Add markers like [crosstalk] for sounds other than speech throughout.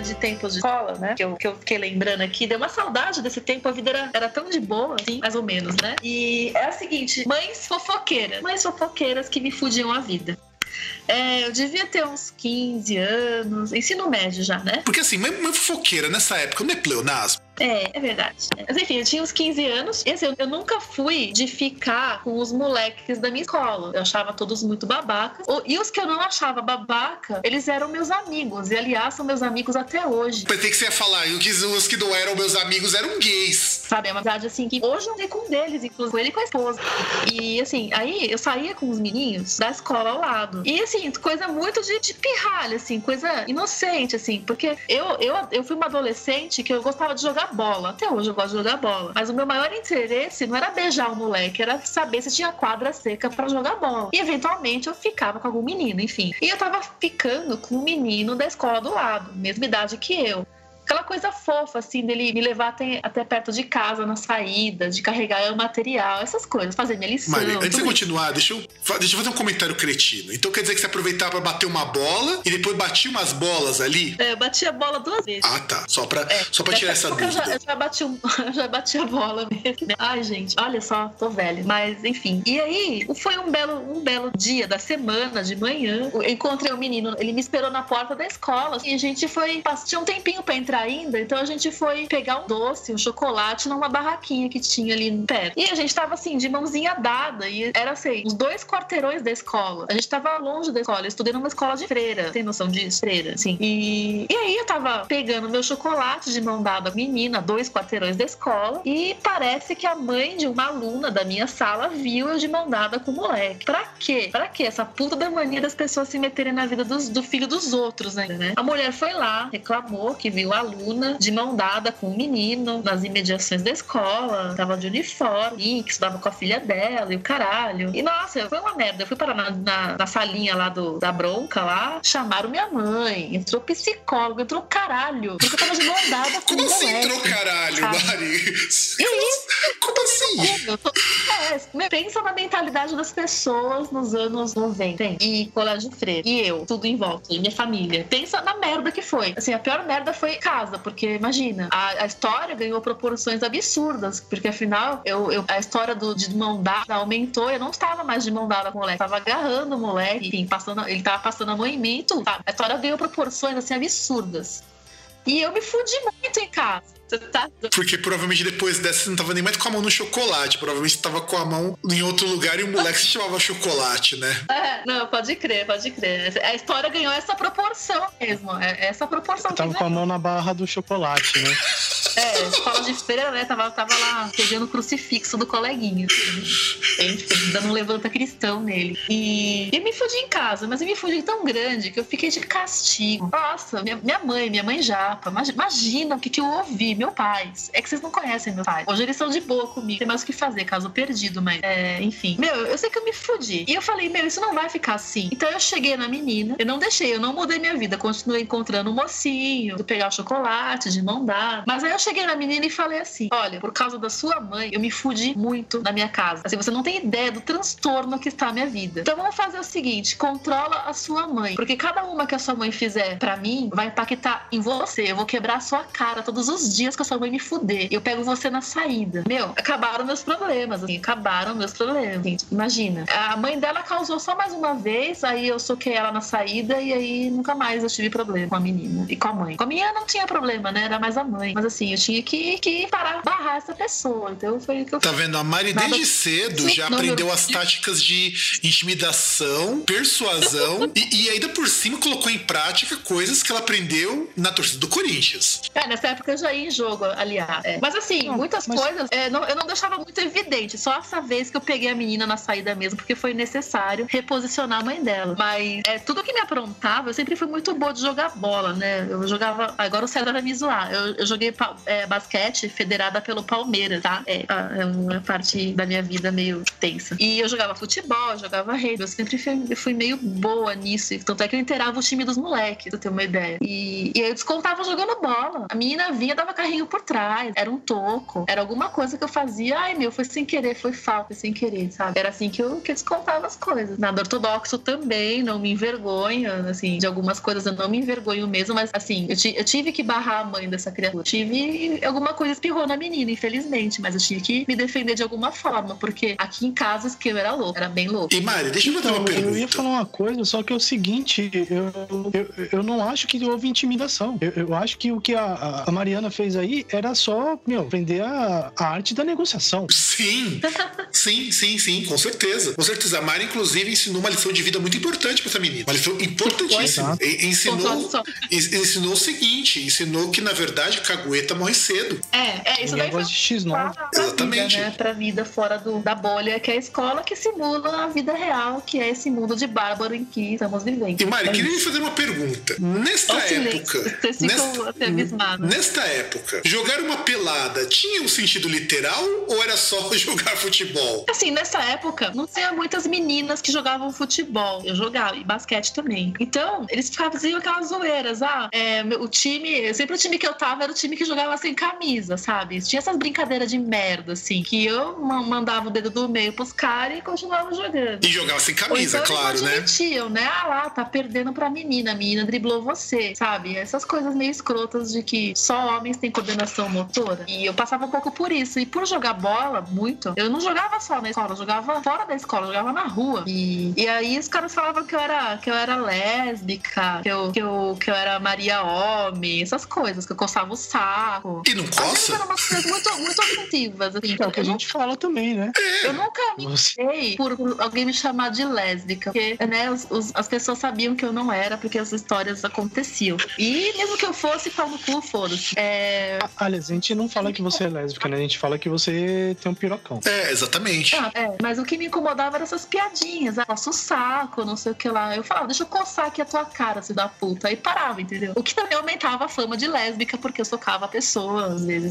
de tempos de escola, né? Que eu, que eu fiquei lembrando aqui. Deu uma saudade desse tempo, a vida era, era tão de boa, assim, mais ou menos, né? E é a seguinte: mães fofoqueiras. Mães fofoqueiras que me fudiam a vida. É, eu devia ter uns 15 anos, ensino médio já, né? Porque assim, mãe, mãe fofoqueira nessa época não é pleonasmo. É, é verdade. Mas enfim, eu tinha uns 15 anos. E assim, eu, eu nunca fui de ficar com os moleques da minha escola. Eu achava todos muito babacas. E os que eu não achava babaca, eles eram meus amigos. E aliás, são meus amigos até hoje. Pensei que você ia falar, e os que não eram meus amigos eram gays. Sabe, é uma verdade assim que hoje eu andei com um deles, inclusive com ele e com a esposa. E assim, aí eu saía com os meninos da escola ao lado. E assim, coisa muito de, de pirralha, assim, coisa inocente, assim, porque eu, eu, eu fui uma adolescente que eu gostava de jogar bola. Até hoje eu gosto de jogar bola. Mas o meu maior interesse não era beijar o moleque, era saber se tinha quadra seca para jogar bola. E eventualmente eu ficava com algum menino, enfim. E eu tava ficando com um menino da escola do lado, mesma idade que eu aquela coisa fofa, assim, dele me levar até, até perto de casa na saída, de carregar o material, essas coisas, fazer minha lição. Maria, antes de continuar, deixa eu, deixa eu fazer um comentário cretino. Então quer dizer que você aproveitava pra bater uma bola e depois batia umas bolas ali? É, eu bati a bola duas vezes. Ah, tá. Só pra, é, só pra tirar essa dúvida. Eu já, eu já, bati, um, [laughs] eu já bati a bola mesmo. Ai, gente, olha só, tô velha. Mas, enfim. E aí, foi um belo, um belo dia da semana, de manhã. Eu encontrei o um menino, ele me esperou na porta da escola. E a gente foi. Tinha um tempinho pra entrar ainda, então a gente foi pegar um doce, um chocolate numa barraquinha que tinha ali pé. E a gente tava assim, de mãozinha dada, e era assim, os dois quarteirões da escola. A gente tava longe da escola, eu estudei numa escola de freira, tem noção disso? Freira, assim. E, e aí eu tava pegando meu chocolate de mão dada menina, dois quarteirões da escola, e parece que a mãe de uma aluna da minha sala viu eu de mão dada com o moleque. Pra quê? Pra quê? Essa puta da mania das pessoas se meterem na vida dos, do filho dos outros ainda, né? A mulher foi lá, reclamou que viu a aluna de mão dada com um menino nas imediações da escola, tava de uniforme, que estudava com a filha dela e o caralho. E nossa, foi uma merda. Eu fui parar na, na, na salinha lá do, da bronca lá, chamaram minha mãe, entrou psicólogo, entrou caralho, porque eu tava de mão dada com Como um assim entrou caralho, sabe? Mari? [laughs] Como assim? É, pensa na mentalidade das pessoas nos anos 90 hein? e colégio freire. E eu, tudo em volta, e minha família. Pensa na merda que foi. Assim, a pior merda foi casa, porque imagina, a, a história ganhou proporções absurdas, porque afinal, eu, eu- a história do, de mão dada aumentou. Eu não estava mais de mão dada com o moleque, tava agarrando o moleque, enfim, passando, ele tava passando a mão em mim tudo. sabe? A história ganhou proporções assim absurdas. E eu me fudi muito em casa. Você tá Porque provavelmente depois dessa você não tava nem mais com a mão no chocolate. Provavelmente você tava com a mão em outro lugar e o moleque se chamava chocolate, né? [laughs] É, não, pode crer, pode crer. A história ganhou essa proporção mesmo. É essa proporção Eu tava que com a mão na barra do chocolate, né? É, escola de feira, né? Tava, tava lá pegando o crucifixo do coleguinha. assim, né? dando um levanta cristão nele. E eu me fudi em casa, mas eu me fudi tão grande que eu fiquei de castigo. Nossa, minha, minha mãe, minha mãe japa. imagi- Imagina o que, que eu ouvi, meu pai. É que vocês não conhecem meu pai. Hoje eles estão de boa comigo. Tem mais o que fazer, caso perdido, mas é, enfim. Meu, eu sei que eu me fudi. E eu falei, meu, isso não vai ficar assim. Então eu cheguei na menina, eu não deixei, eu não mudei minha vida. Continuei encontrando um mocinho, de pegar o chocolate, de dada. Mas aí eu cheguei na menina e falei assim: olha, por causa da sua mãe, eu me fudi muito na minha casa. Assim, você não tem ideia do transtorno que está a minha vida. Então vamos fazer o seguinte: controla a sua mãe. Porque cada uma que a sua mãe fizer pra mim vai impactar em você. Eu vou quebrar a sua cara todos os dias que a sua mãe me fuder. Eu pego você na saída. Meu, acabaram meus problemas, assim, acabaram meus problemas. Assim, imagina. A mãe dela causou só mais uma vez, aí eu soquei ela na saída e aí nunca mais eu tive problema com a menina e com a mãe. Com a minha não tinha problema, né? Era mais a mãe. Mas assim, eu tinha que, que parar, barrar essa pessoa. Então foi o que eu Tá vendo? A Mari Nada- desde cedo Sim, já aprendeu meu- as táticas de intimidação, persuasão [laughs] e, e ainda por cima colocou em prática coisas que ela aprendeu na torcida do Corinthians. É, nessa época eu já ia em jogo, aliás. É. Mas assim, Não, muitas mas- coisas é, não- eu não deixava muito evidente. Só essa vez que eu peguei a menina na saída mesmo, porque foi necessário reposicionar a mãe dela. Mas é, tudo que me aprontava, eu sempre fui muito boa de jogar bola, né? Eu jogava. Agora o César vai me zoar. Eu, eu joguei é, basquete federada pelo Palmeiras, tá? É, é uma parte da minha vida meio tensa. E eu jogava futebol, eu jogava rede. Eu sempre fui, fui meio boa nisso. Tanto é que eu inteirava o time dos moleques, pra ter uma ideia. E, e aí eu descontava jogando bola. A menina vinha, dava carrinho por trás. Era um toco. Era alguma coisa que eu fazia. Ai, meu, foi sem querer, foi falta, sem querer, sabe? Era assim que eu, que eu descontava as coisas. Nada ortodoxo também, não me envergonho, assim, de algumas coisas eu não me envergonho mesmo, mas assim, eu, eu tive que barrar a mãe dessa criatura. Eu tive alguma coisa espirrou na menina, infelizmente, mas eu tinha que me defender de alguma forma, porque aqui em casa que eu era louco, era bem louco. E Mari, deixa eu fazer uma pergunta. Eu ia falar uma coisa, só que é o seguinte, eu, eu, eu não acho que houve intimidação. Eu, eu acho que o que a, a Mariana fez aí era só, meu, aprender a, a arte da negociação. Sim, [laughs] sim, sim, sim, com certeza. Com certeza. A Mari, inclusive, ensinou uma lição de vida muito importante pra essa menina. Uma lição importantíssima. Ensinou, ensinou o seguinte: ensinou que, na verdade, cagueta morre cedo. É, é isso daí. Foi de X, não. Pra, Exatamente. Vida, né? Pra vida fora do, da bolha, que é a escola que simula a vida real, que é esse mundo de bárbaro em que estamos vivendo. E Mari, é queria lhe fazer uma pergunta. Nesta época. Vocês ficam até abismados. Nesta época, jogar uma pelada tinha um sentido literal ou era só [laughs] jogar futebol? Assim, nessa época, não tinha muitas meninas que jogavam futebol. Eu jogava, e basquete também. Então, eles faziam aquelas zoeiras. Ah, é, o time, sempre o time que eu tava era o time que jogava sem camisa, sabe? Tinha essas brincadeiras de merda, assim, que eu mandava o dedo do meio pros caras e continuava jogando. E jogava sem camisa, então, claro, eles né? admitiam, né? Ah lá, tá perdendo pra menina, a menina driblou você, sabe? Essas coisas meio escrotas de que só homens têm coordenação motora. E eu passava um pouco por isso. E por jogar bola, muito, eu não jogava só na escola, eu jogava fora da escola, eu jogava na rua. E, e aí os caras falavam que eu era, que eu era lésbica, que eu, que, eu, que eu era Maria Homem, essas coisas, que eu coçava o saco. E não coça? Eram umas coisas muito, muito ofensivas. Assim. É o que a gente fala também, né? Eu nunca me Você- por alguém me chamar de lésbica, porque né, os- os- as pessoas sabiam que eu não era, porque as histórias aconteciam. E mesmo que eu fosse, pau no cu, foda-se. É... Aliás, a gente não fala que você é lésbica, né? A gente fala que você tem um pirocão. É, exatamente. Ah, é, mas o que me incomodava eram essas piadinhas. Ah, o saco, não sei o que lá. Eu falava, deixa eu coçar aqui a tua cara, se da puta. Aí parava, entendeu? O que também aumentava a fama de lésbica, porque eu socava a pessoa, às vezes.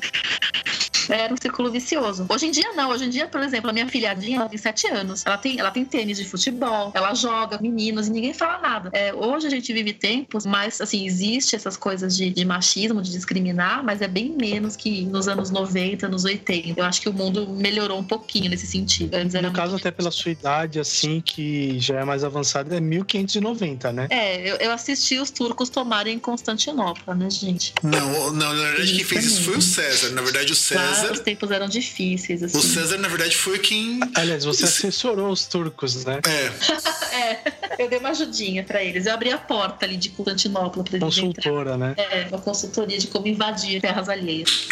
Era um círculo vicioso. Hoje em dia, não. Hoje em dia, por exemplo, a minha filhadinha, ela tem sete anos. Ela tem, ela tem tênis de futebol, ela joga meninos e ninguém fala nada. É, hoje a gente vive tempos, mas, assim, existe essas coisas de, de machismo, de discriminar, mas é bem menos que nos anos 90, nos 80. Eu acho que o mundo melhorou um pouquinho nesse sentido. Antes era No caso, até pela sua idade, assim, que já é mais avançada, é 1590, né? É, eu, eu assisti os turcos tomarem Constantinopla, né, gente? Não, não, na verdade, quem fez isso foi o César. Na verdade, o Claro, César. os tempos eram difíceis, assim. O César, na verdade, foi quem. Aliás, você assessorou os turcos, né? É, [laughs] É, eu dei uma ajudinha pra eles. Eu abri a porta ali de Constantinopla pra eles. Consultora, né? É, uma consultoria de como invadir terras alheias.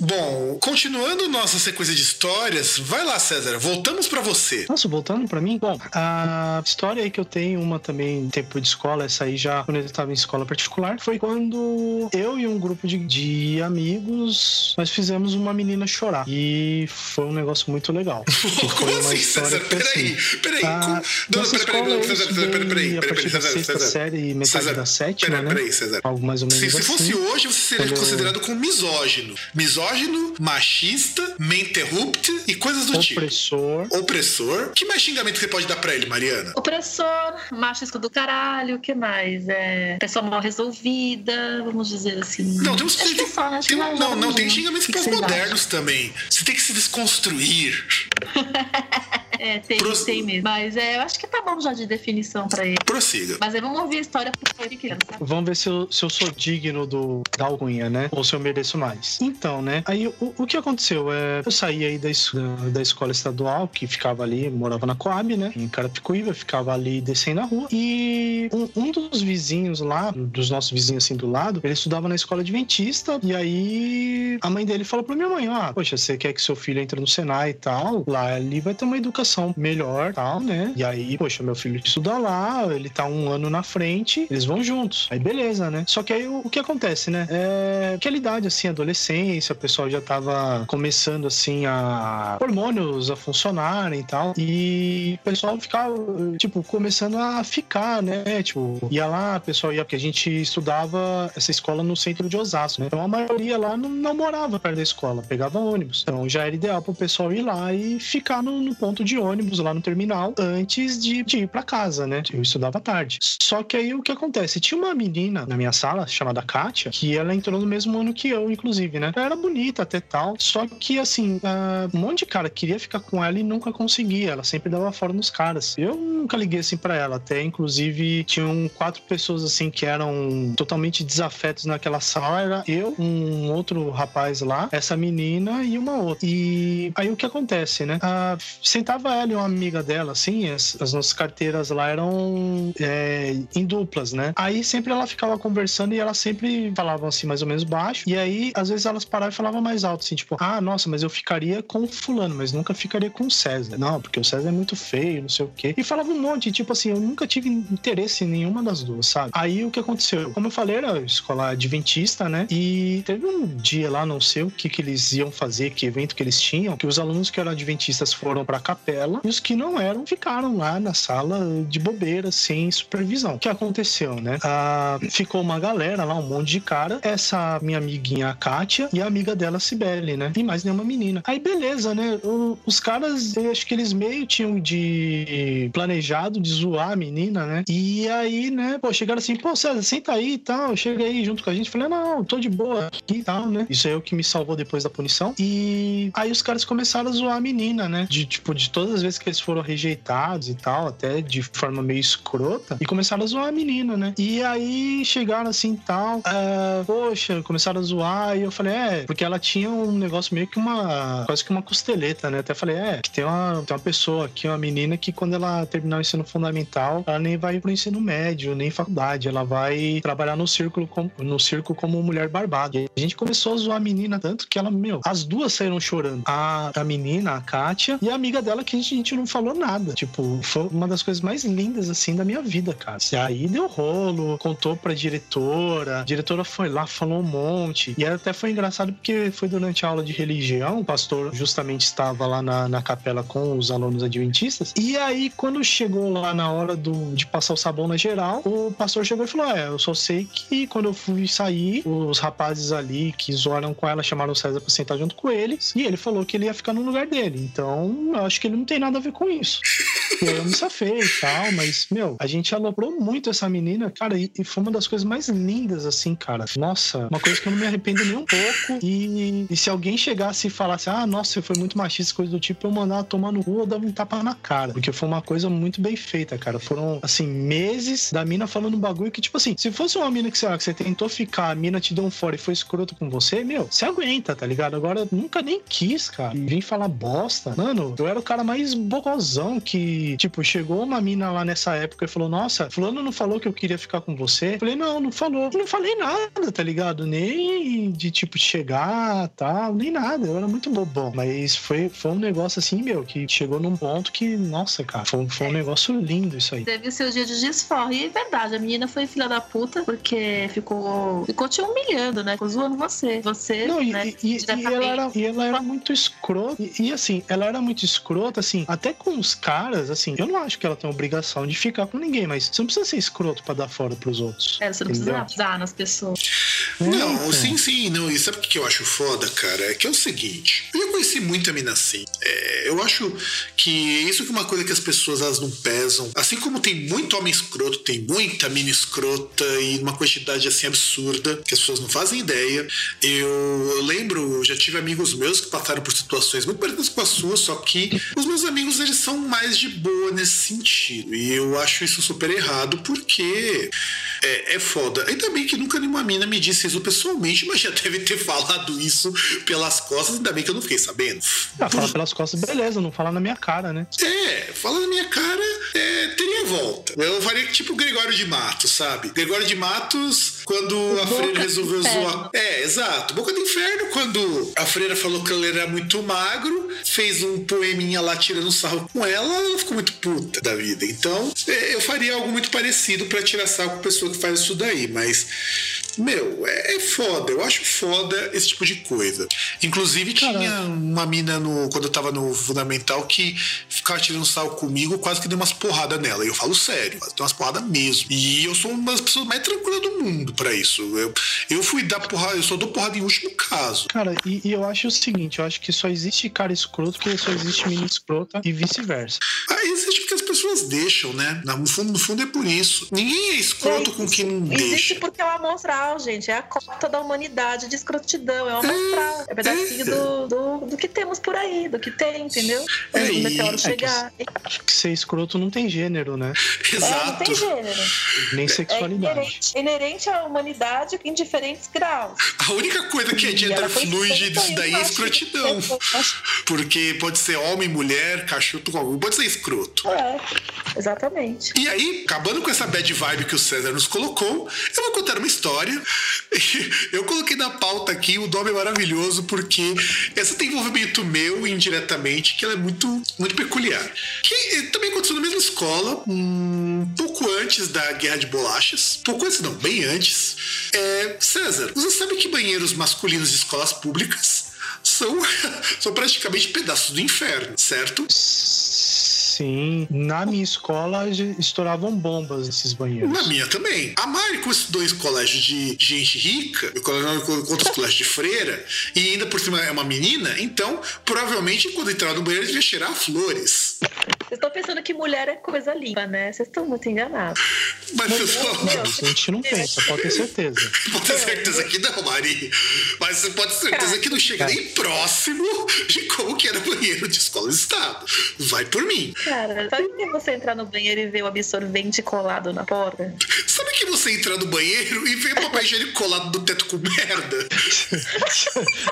Bom, continuando nossa sequência de histórias, vai lá, César, voltamos pra você. Nossa, voltando pra mim, bom, a história aí que eu tenho, uma também tempo de escola, essa aí já quando eu estava em escola particular, foi quando eu e um grupo de, de amigos nós fizemos uma menina chorar. E foi um negócio muito legal. [laughs] Que Como assim, César? que foi Peraí, assim, peraí. a como- Não, nossa peraí, peraí, não, César, César, peraí, peraí, estudei a peraí, partir da César, sexta César. série e metade César, da sétima, peraí, né? peraí, César. Algo mais ou menos Se, se assim. fosse hoje, você seria Quando- considerado como misógino. Misógino, machista, menterrupt e coisas do tipo. Opressor. Opressor. Que mais xingamento você pode dar pra ele, Mariana? Opressor, machista do caralho, o que mais? É, pessoa mal resolvida, vamos dizer assim. Não, tem uns Acho que só, acho tem- que não, já não, tem xingamentos pós-modernos também. Você tem que se desconstruir. [laughs] É, tem, Pros- tem mesmo. Mas é, eu acho que tá bom já de definição pra ele. Prossiga. Mas aí vamos ouvir a história foi de criança. Vamos ver se eu, se eu sou digno do, da alcunha, né? Ou se eu mereço mais. Então, né? Aí o, o que aconteceu? É, eu saí aí da, da, da escola estadual, que ficava ali, morava na Coab, né? Em Carapicuíba, ficava ali descendo a rua. E um, um dos vizinhos lá, dos nossos vizinhos assim do lado, ele estudava na escola adventista. E aí a mãe dele falou pra minha mãe: Ah, poxa, você quer que seu filho entre no Senai e tal? Lá ali vai ter uma educação educação melhor, tal, né? E aí, poxa, meu filho estuda lá, ele tá um ano na frente, eles vão juntos. Aí beleza, né? Só que aí o, o que acontece, né? É aquela idade assim, adolescência, o pessoal já tava começando assim a hormônios a funcionarem e tal. E o pessoal ficava, tipo, começando a ficar, né? Tipo, ia lá, o pessoal ia, porque a gente estudava essa escola no centro de Osasco, né? Então a maioria lá não, não morava perto da escola, pegava ônibus. Então já era ideal pro pessoal ir lá e ficar no, no ponto de ônibus lá no terminal antes de, de ir para casa, né? Eu estudava tarde. Só que aí o que acontece? Tinha uma menina na minha sala chamada Kátia, que ela entrou no mesmo ano que eu, inclusive, né? Ela era bonita até tal, só que assim, uh, um monte de cara queria ficar com ela e nunca conseguia. Ela sempre dava fora nos caras. Eu nunca liguei assim para ela, até inclusive tinham quatro pessoas assim que eram totalmente desafetos naquela sala. Era eu, um outro rapaz lá, essa menina e uma outra. E aí o que acontece, né? Uh, sentava ela e uma amiga dela, assim, as, as nossas carteiras lá eram é, em duplas, né? Aí sempre ela ficava conversando e ela sempre falava assim, mais ou menos baixo. E aí, às vezes, elas paravam e falavam mais alto, assim, tipo, ah, nossa, mas eu ficaria com fulano, mas nunca ficaria com o César. Não, porque o César é muito feio, não sei o quê. E falava um monte, tipo assim, eu nunca tive interesse em nenhuma das duas, sabe? Aí o que aconteceu? Como eu falei, era escola adventista, né? E teve um dia lá, não sei o que que eles iam fazer, que evento que eles tinham, que os alunos que eram adventistas foram pra capela e os que não eram ficaram lá na sala de bobeira, sem supervisão. O que aconteceu, né? Ah, ficou uma galera lá, um monte de cara. Essa minha amiguinha, Kátia, e a amiga dela, a Cibele, né? E mais nenhuma menina. Aí, beleza, né? O, os caras, eu acho que eles meio tinham de planejado de zoar a menina, né? E aí, né? Pô, chegaram assim, pô, César, senta aí e tal. Chega aí junto com a gente. Falei, não, tô de boa aqui e tal, né? Isso é o que me salvou depois da punição. E aí os caras começaram a zoar a menina, né? De, tipo, de todas as vezes que eles foram rejeitados e tal, até de forma meio escrota. E começaram a zoar a menina, né? E aí chegaram assim tal. Uh, poxa, começaram a zoar. E eu falei, é, porque ela tinha um negócio meio que uma. quase que uma costeleta, né? Até falei, é, que tem uma, tem uma pessoa aqui, uma menina que quando ela terminar o ensino fundamental, ela nem vai pro ensino médio, nem faculdade. Ela vai trabalhar no círculo, com, no circo como mulher barbada. E a gente começou a zoar a menina tanto que ela, meu, as duas saíram chorando. A, a menina, a Kátia, e a amiga dela que gente, a gente não falou nada. Tipo, foi uma das coisas mais lindas, assim, da minha vida, cara. E aí deu rolo, contou pra diretora, a diretora foi lá, falou um monte. E até foi engraçado porque foi durante a aula de religião, o pastor justamente estava lá na, na capela com os alunos adventistas. E aí, quando chegou lá na hora do, de passar o sabão na geral, o pastor chegou e falou: É, eu só sei que quando eu fui sair, os rapazes ali que zoaram com ela chamaram o César pra sentar junto com eles. E ele falou que ele ia ficar no lugar dele. Então, eu acho que ele não tem nada a ver com isso. E aí eu me safei e tal, mas, meu, a gente aloprou muito essa menina, cara, e, e foi uma das coisas mais lindas, assim, cara. Nossa, uma coisa que eu não me arrependo nem um pouco. E, e se alguém chegasse e falasse, ah, nossa, você foi muito machista, coisa do tipo, eu mandava tomar no cu ou dava um tapa na cara. Porque foi uma coisa muito bem feita, cara. Foram, assim, meses da mina falando um bagulho que, tipo assim, se fosse uma mina que, sei lá, que você tentou ficar, a mina te deu um fora e foi escroto com você, meu, você aguenta, tá ligado? Agora, nunca nem quis, cara. Vim falar bosta. Mano, eu era o cara mais bocozão que, tipo, chegou uma mina lá nessa época e falou, nossa, fulano não falou que eu queria ficar com você? Eu falei, não, não falou. Eu não falei nada, tá ligado? Nem de, tipo, chegar, tal, nem nada. Eu era muito bobão. Mas foi, foi um negócio assim, meu, que chegou num ponto que, nossa, cara, foi, foi um negócio lindo isso aí. Teve o seu dia de desforre. E é verdade, a menina foi filha da puta porque ficou, ficou te humilhando, né? Ficou zoando você. Você, não, né? E, e, e ela era, e ela era muito escrota. E, e, assim, ela era muito escrota, assim, até com os caras, assim, eu não acho que ela tem obrigação de ficar com ninguém, mas você não precisa ser escroto pra dar fora pros outros. É, você não entendeu? precisa dar nas pessoas. Não, então. sim, sim, não. E sabe o que eu acho foda, cara? É que é o seguinte, eu já conheci muita mina assim. É, eu acho que isso é uma coisa que as pessoas elas não pesam. Assim como tem muito homem escroto, tem muita mina escrota e uma quantidade assim absurda que as pessoas não fazem ideia. Eu, eu lembro, já tive amigos meus que passaram por situações muito parecidas com a sua, só que os meus amigos eles são mais de boa nesse sentido. E eu acho isso super errado porque é, é foda. Ainda bem que nunca nenhuma mina me disse isso pessoalmente, mas já deve ter falado isso pelas costas, ainda bem que eu não fiquei sabendo. Ah, fala pelas costas, beleza, não fala na minha cara, né? É, fala na minha cara, é, teria volta. Eu faria tipo o Gregório de Matos, sabe? Gregório de Matos quando a freira resolveu zoar. É, exato. Boca do inferno, quando a freira falou que ele era muito magro, fez um poeminha lá tirando sarro com ela, ela ficou muito puta da vida. Então, é, eu faria algo muito parecido para tirar sarro com a pessoa que faz isso daí, mas meu, é, é, foda. Eu acho foda esse tipo de coisa. Inclusive, Caraca. tinha uma mina no, quando eu tava no Fundamental que ficava tirando sal comigo, quase que deu umas porradas nela. E eu falo sério, deu umas porradas mesmo. E eu sou uma das pessoas mais tranquilas do mundo para isso. Eu, eu fui dar porrada, eu só dou porrada em último caso. Cara, e, e, eu acho o seguinte: eu acho que só existe cara escroto porque só existe menina escrota e vice-versa. Ah, existe porque as pessoas deixam, né? No fundo, no fundo é por isso. Ninguém é escroto é, com quem não existe deixa. Existe porque é uma mostrar gente. É a cota da humanidade de escrotidão. É uma mostral. É um pedacinho do, do, do, que temos por aí, do que tem, entendeu? Quando o meteoro chegar. Acho que ser escroto não tem gênero, né? Exato. É, não tem gênero. Nem sexualidade. É inerente, é inerente à humanidade em diferentes graus. A única coisa que é gender fluid disso daí é escrotidão. Porque pode ser homem, mulher, cachorro, pode ser escroto. É, exatamente. E aí, acabando com essa bad vibe que o César nos colocou, eu vou contar uma história [laughs] Eu coloquei na pauta aqui o nome maravilhoso porque essa tem envolvimento meu indiretamente que ela é muito, muito peculiar. Que também aconteceu na mesma escola, um pouco antes da Guerra de Bolachas. Pouco antes, não, bem antes. É, César, você sabe que banheiros masculinos de escolas públicas são, [laughs] são praticamente pedaços do inferno, certo? Sim. Na minha escola estouravam bombas nesses banheiros. Na minha também. A Mari, com esses dois colégios de gente rica, com outros colégios de freira, e ainda por cima é uma menina, então provavelmente quando entrar no banheiro devia cheirar flores. Vocês estão pensando que mulher é coisa limpa, né? Vocês estão muito enganados. Mas eu só... A gente não pensa, pode ter certeza. pode ter certeza que não, Mari. Mas você pode ter certeza que não chega nem próximo de como que era banheiro de escola de estado. Vai por mim. Cara, sabe que você entrar no banheiro e ver o absorvente colado na porta? Sabe que você entrar no banheiro e ver o papel higiênico colado no teto com merda?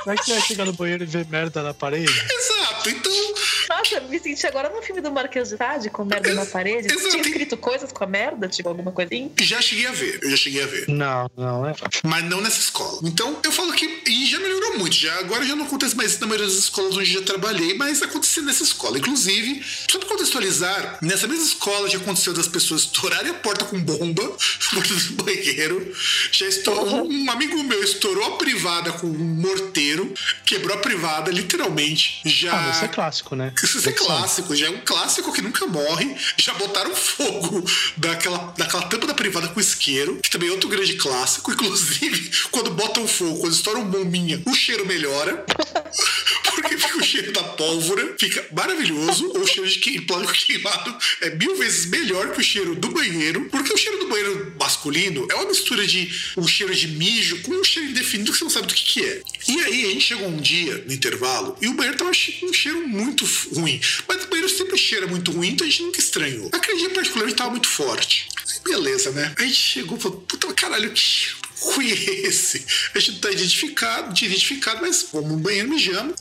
Não é que você vai chegar no banheiro e ver merda na parede? Exato, então. Nossa, me senti agora no filme do Marquês de Sade com merda na parede. Exato. Tinha escrito coisas com a merda, tipo alguma coisinha? Já cheguei a ver, eu já cheguei a ver. Não, não é. Mas não nessa escola. Então, eu falo que. E já melhorou muito. Já, agora já não acontece mais na maioria das escolas onde já trabalhei, mas aconteceu nessa escola. Inclusive, só pra contextualizar, nessa mesma escola já aconteceu das pessoas estourarem a porta com bomba, [laughs] porta do banheiro. Já estourou. Uhum. Um amigo meu estourou a privada com um morteiro, quebrou a privada, literalmente. Já. Ah, isso é clássico, né? Isso é clássico, já é um clássico que nunca morre. Já botaram fogo daquela, daquela tampa da privada com isqueiro, que também é outro grande clássico. Inclusive, [laughs] quando botam fogo, quando estouram bombinha, o cheiro melhora. [laughs] porque fica o cheiro da pólvora, fica maravilhoso. Ou o cheiro de que, queimado é mil vezes melhor que o cheiro do banheiro, porque o cheiro do banheiro masculino é uma mistura de um cheiro de mijo com um cheiro indefinido que você não sabe do que, que é. E aí a gente chegou um dia no intervalo e o banheiro tava um cheiro muito ruim. Mas o banheiro sempre cheira muito ruim, então a gente nunca estranhou. Aquele dia particularmente tava muito forte. Beleza, né? Aí a gente chegou e falou, puta caralho, que esse. A gente não tá identificado, tinha identificado, mas vamos no banheiro, mijamos.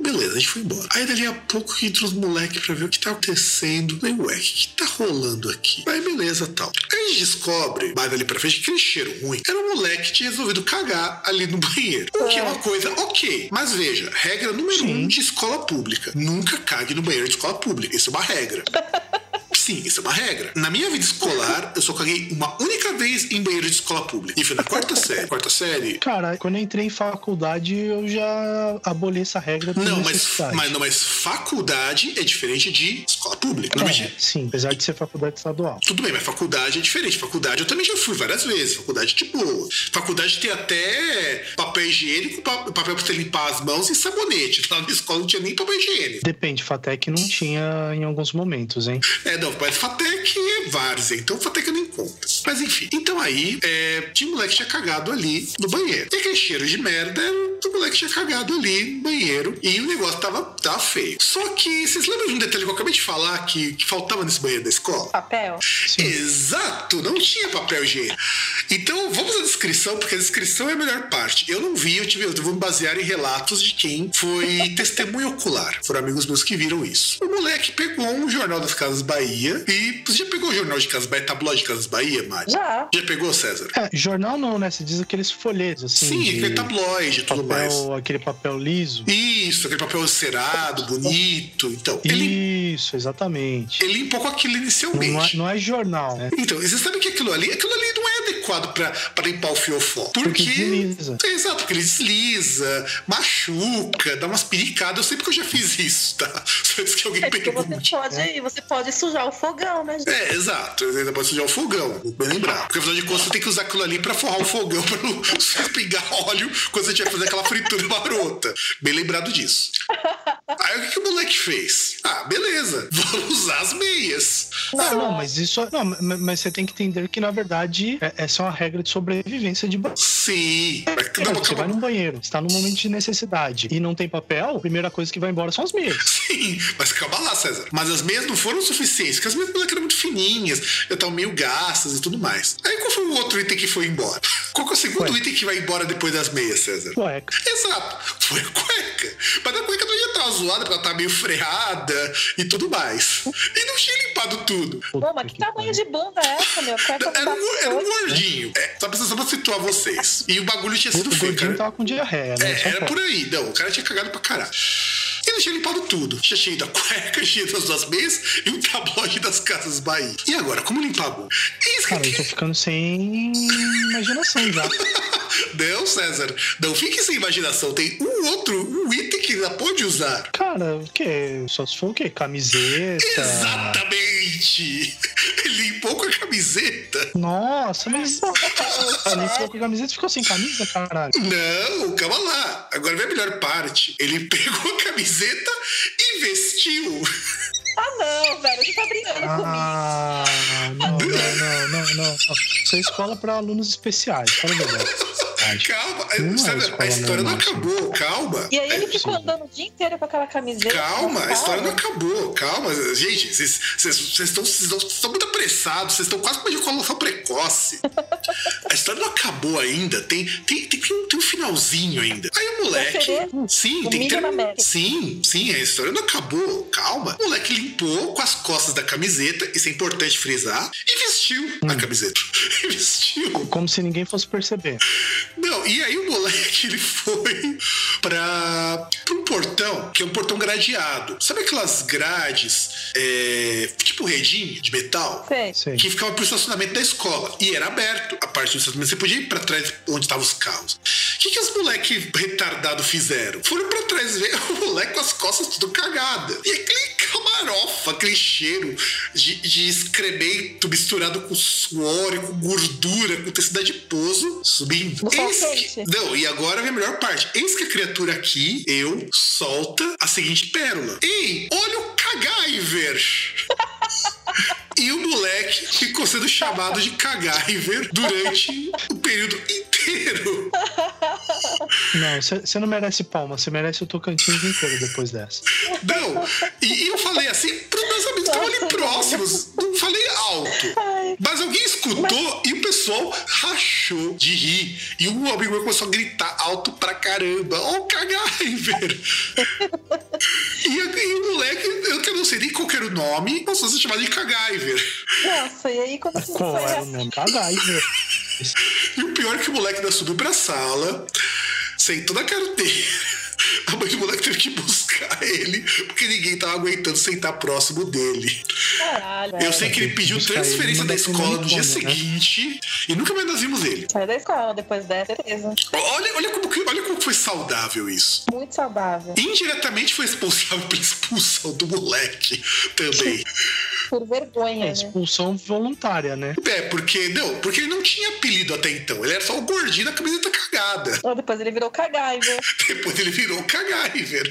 Beleza, a gente foi embora. Aí dali a pouco entra os moleques pra ver o que tá acontecendo. Aí, ué, o que, tá rolando aqui? Aí beleza, tal. Aí a gente descobre, mais ali pra frente, que aquele cheiro ruim era um moleque que tinha resolvido cagar ali no banheiro. O que é uma coisa ok. Mas veja, regra número Sim. um de escola pública: nunca cague no banheiro de escola pública. Isso é uma regra. [laughs] Sim, isso é uma regra. Na minha vida escolar, eu só caguei uma única vez em banheiro de escola pública. E foi na quarta [laughs] série. Quarta série. Cara, quando eu entrei em faculdade, eu já aboli essa regra. Não, mas, mas, não, mas faculdade é diferente de escola pública. Não é, sim, apesar de ser faculdade estadual. Tudo bem, mas faculdade é diferente. Faculdade eu também já fui várias vezes. Faculdade, tipo, faculdade tem até papel higiênico, papel pra você limpar as mãos e sabonete. [laughs] Lá na escola não tinha nem papel higiênico. Depende, Fatec não tinha em alguns momentos, hein? É, não, mas Fatec é várzea, então Fatec nem conta. Mas enfim, então aí, é, tinha um moleque que tinha cagado ali no banheiro. E aquele cheiro de merda o moleque tinha cagado ali no banheiro e o negócio tava, tava feio. Só que, vocês lembram de um detalhe que eu acabei de falar que, que faltava nesse banheiro da escola? Papel? Sim. Exato, não tinha papel higiênico. Então, vamos à descrição, porque a descrição é a melhor parte. Eu não vi, eu, tive, eu vou me basear em relatos de quem foi testemunho ocular. Foram amigos meus que viram isso. O moleque pegou um jornal das Casas Bahia e. Você já pegou o jornal de Casas Bahia, tabloide de Casas Bahia, Mari? Já. Já pegou, César? É, jornal não, né? Você diz aqueles folhetos, assim. Sim, aquele tabloide e tudo mais. Aquele papel liso. Isso, aquele papel cerado, bonito. Então, ele, Isso, exatamente. Ele limpou com aquilo inicialmente. Não é, não é jornal, né? Então, você sabe que aquilo ali, aquilo ali não é adequado para limpar o fiofó. Porque, porque desliza. É, exato, porque ele desliza, machuca, dá umas pericadas. Eu sei porque eu já fiz isso, tá? Disse que alguém é pegou. Você pode, é. você pode sujar o fogão, né? Gente? É, exato. Você ainda pode sujar o fogão, bem lembrar. Porque afinal de contas, você tem que usar aquilo ali para forrar o fogão, [laughs] para não pingar óleo quando você tiver fazer aquela fritura [laughs] marota. Bem lembrado disso. Aí o que, o moleque fez? Ah, beleza, [laughs] vamos usar as meias. Não, não, mas isso. Não, mas você tem que entender que, na verdade, é, essa é uma regra de sobrevivência de banheiro. Sim. É, não, você vai no banheiro, está num momento de necessidade e não tem papel, a primeira coisa que vai embora são as meias. [laughs] Sim, mas calma lá, César. Mas as meias não foram suficientes, porque as meias eram muito fininhas, já estavam meio gastas e tudo mais. Aí qual foi o outro item que foi embora? [laughs] Qual que é o segundo Ué. item que vai embora depois das meias, César? Cueca. Exato, foi a cueca. Mas a cueca não ia estar zoada porque ela tá meio freada e tudo mais. E não tinha limpado tudo. Pô, mas que tamanho de bunda é essa, meu? Cueca era, um, era um gordinho. É, só, pra, só pra situar vocês. E o bagulho tinha sido feio. O gordinho tava com diarreia, né? É, era por aí. Não, o cara tinha cagado pra caralho. Ele tinha limpado tudo. Tinha cheio da cueca, cheio das duas meias e um tabloide das casas Bahia. E agora, como limpar a bunda? Cara, eu tô ficando sem imaginação já. [laughs] [laughs] Não, César. Não fique sem imaginação. Tem um outro, um item que ainda pode usar. Cara, o quê? Só se for o quê? Camiseta. Exatamente! [laughs] Limpou com a camiseta. Nossa, mas. [laughs] limpou com a camiseta e ficou sem camisa, caralho. Não, calma lá. Agora vem a melhor parte. Ele pegou a camiseta e vestiu. Ah, não, velho, você tá brincando ah, comigo. Não, não, não, não, não. Isso é escola para alunos especiais, fala a verdade. Calma, não sabe, é a história não acabou, calma. E aí ele ficou andando o dia inteiro com aquela camiseta. Calma, a história não acabou, calma. Gente, vocês estão muito apressados, vocês estão quase com uma ejaculação precoce. [laughs] a história não acabou ainda, tem, tem, tem, tem, um, tem um finalzinho ainda. Aí o moleque. Sim, tem que ter. Sim, sim, a história não acabou, calma. O moleque limpou com as costas da camiseta, isso é importante frisar, e vestiu hum. a camiseta. [laughs] E vestiu. Como se ninguém fosse perceber. Não, e aí o moleque [laughs] ele foi para um portão, que é um portão gradeado. Sabe aquelas grades, é, tipo redinho de metal? Sim. Que ficava pro estacionamento da escola. E era aberto a parte do estacionamento. Você podia ir pra trás onde estavam os carros. O que, que os moleques retardados fizeram? Foram pra trás ver [laughs] o moleque com as costas tudo cagada. E aquele camarofa, aquele cheiro de, de excremento misturado com suor e com gordura, com tecido adiposo subindo. Que... Não, e agora vem a melhor parte. Eis que a criatura aqui, eu, solta a seguinte pérola. Ei, olha o Cagaiver! [laughs] E o moleque ficou sendo chamado de Cagaiver durante o período inteiro. Não, você não merece palma, você merece o Tocantins inteiro depois dessa. Não, e, e eu falei assim pros meus amigos que estavam ali próximos. Não alto. Mas alguém escutou e o pessoal rachou de rir. E um amigo meu começou a gritar alto pra caramba: Ó, oh, Cagaiver! [laughs] e, e o moleque, eu que não sei nem qual era o nome, passou a se chamar de Cagaiver. Nossa, e aí quando você Qual era o nome? Cagaiver. E o pior é que o moleque ainda subiu pra sala, sentou na carteira. A mãe do moleque teve que buscar ele, porque ninguém tava aguentando sentar próximo dele. Caralho. Eu sei que ele pediu transferência da escola no dia né? seguinte e nunca mais nós vimos ele. Saiu da escola depois dessa, certeza. Olha, olha, como que, olha como foi saudável isso. Muito saudável. Indiretamente foi responsável pela [laughs] expulsão do moleque também. [laughs] Por vergonha. É, né? expulsão né? voluntária, né? É, porque não, porque ele não tinha apelido até então. Ele era só o gordinho da camiseta cagada. depois ele virou Cagaiver. [laughs] depois ele virou Cagaiver.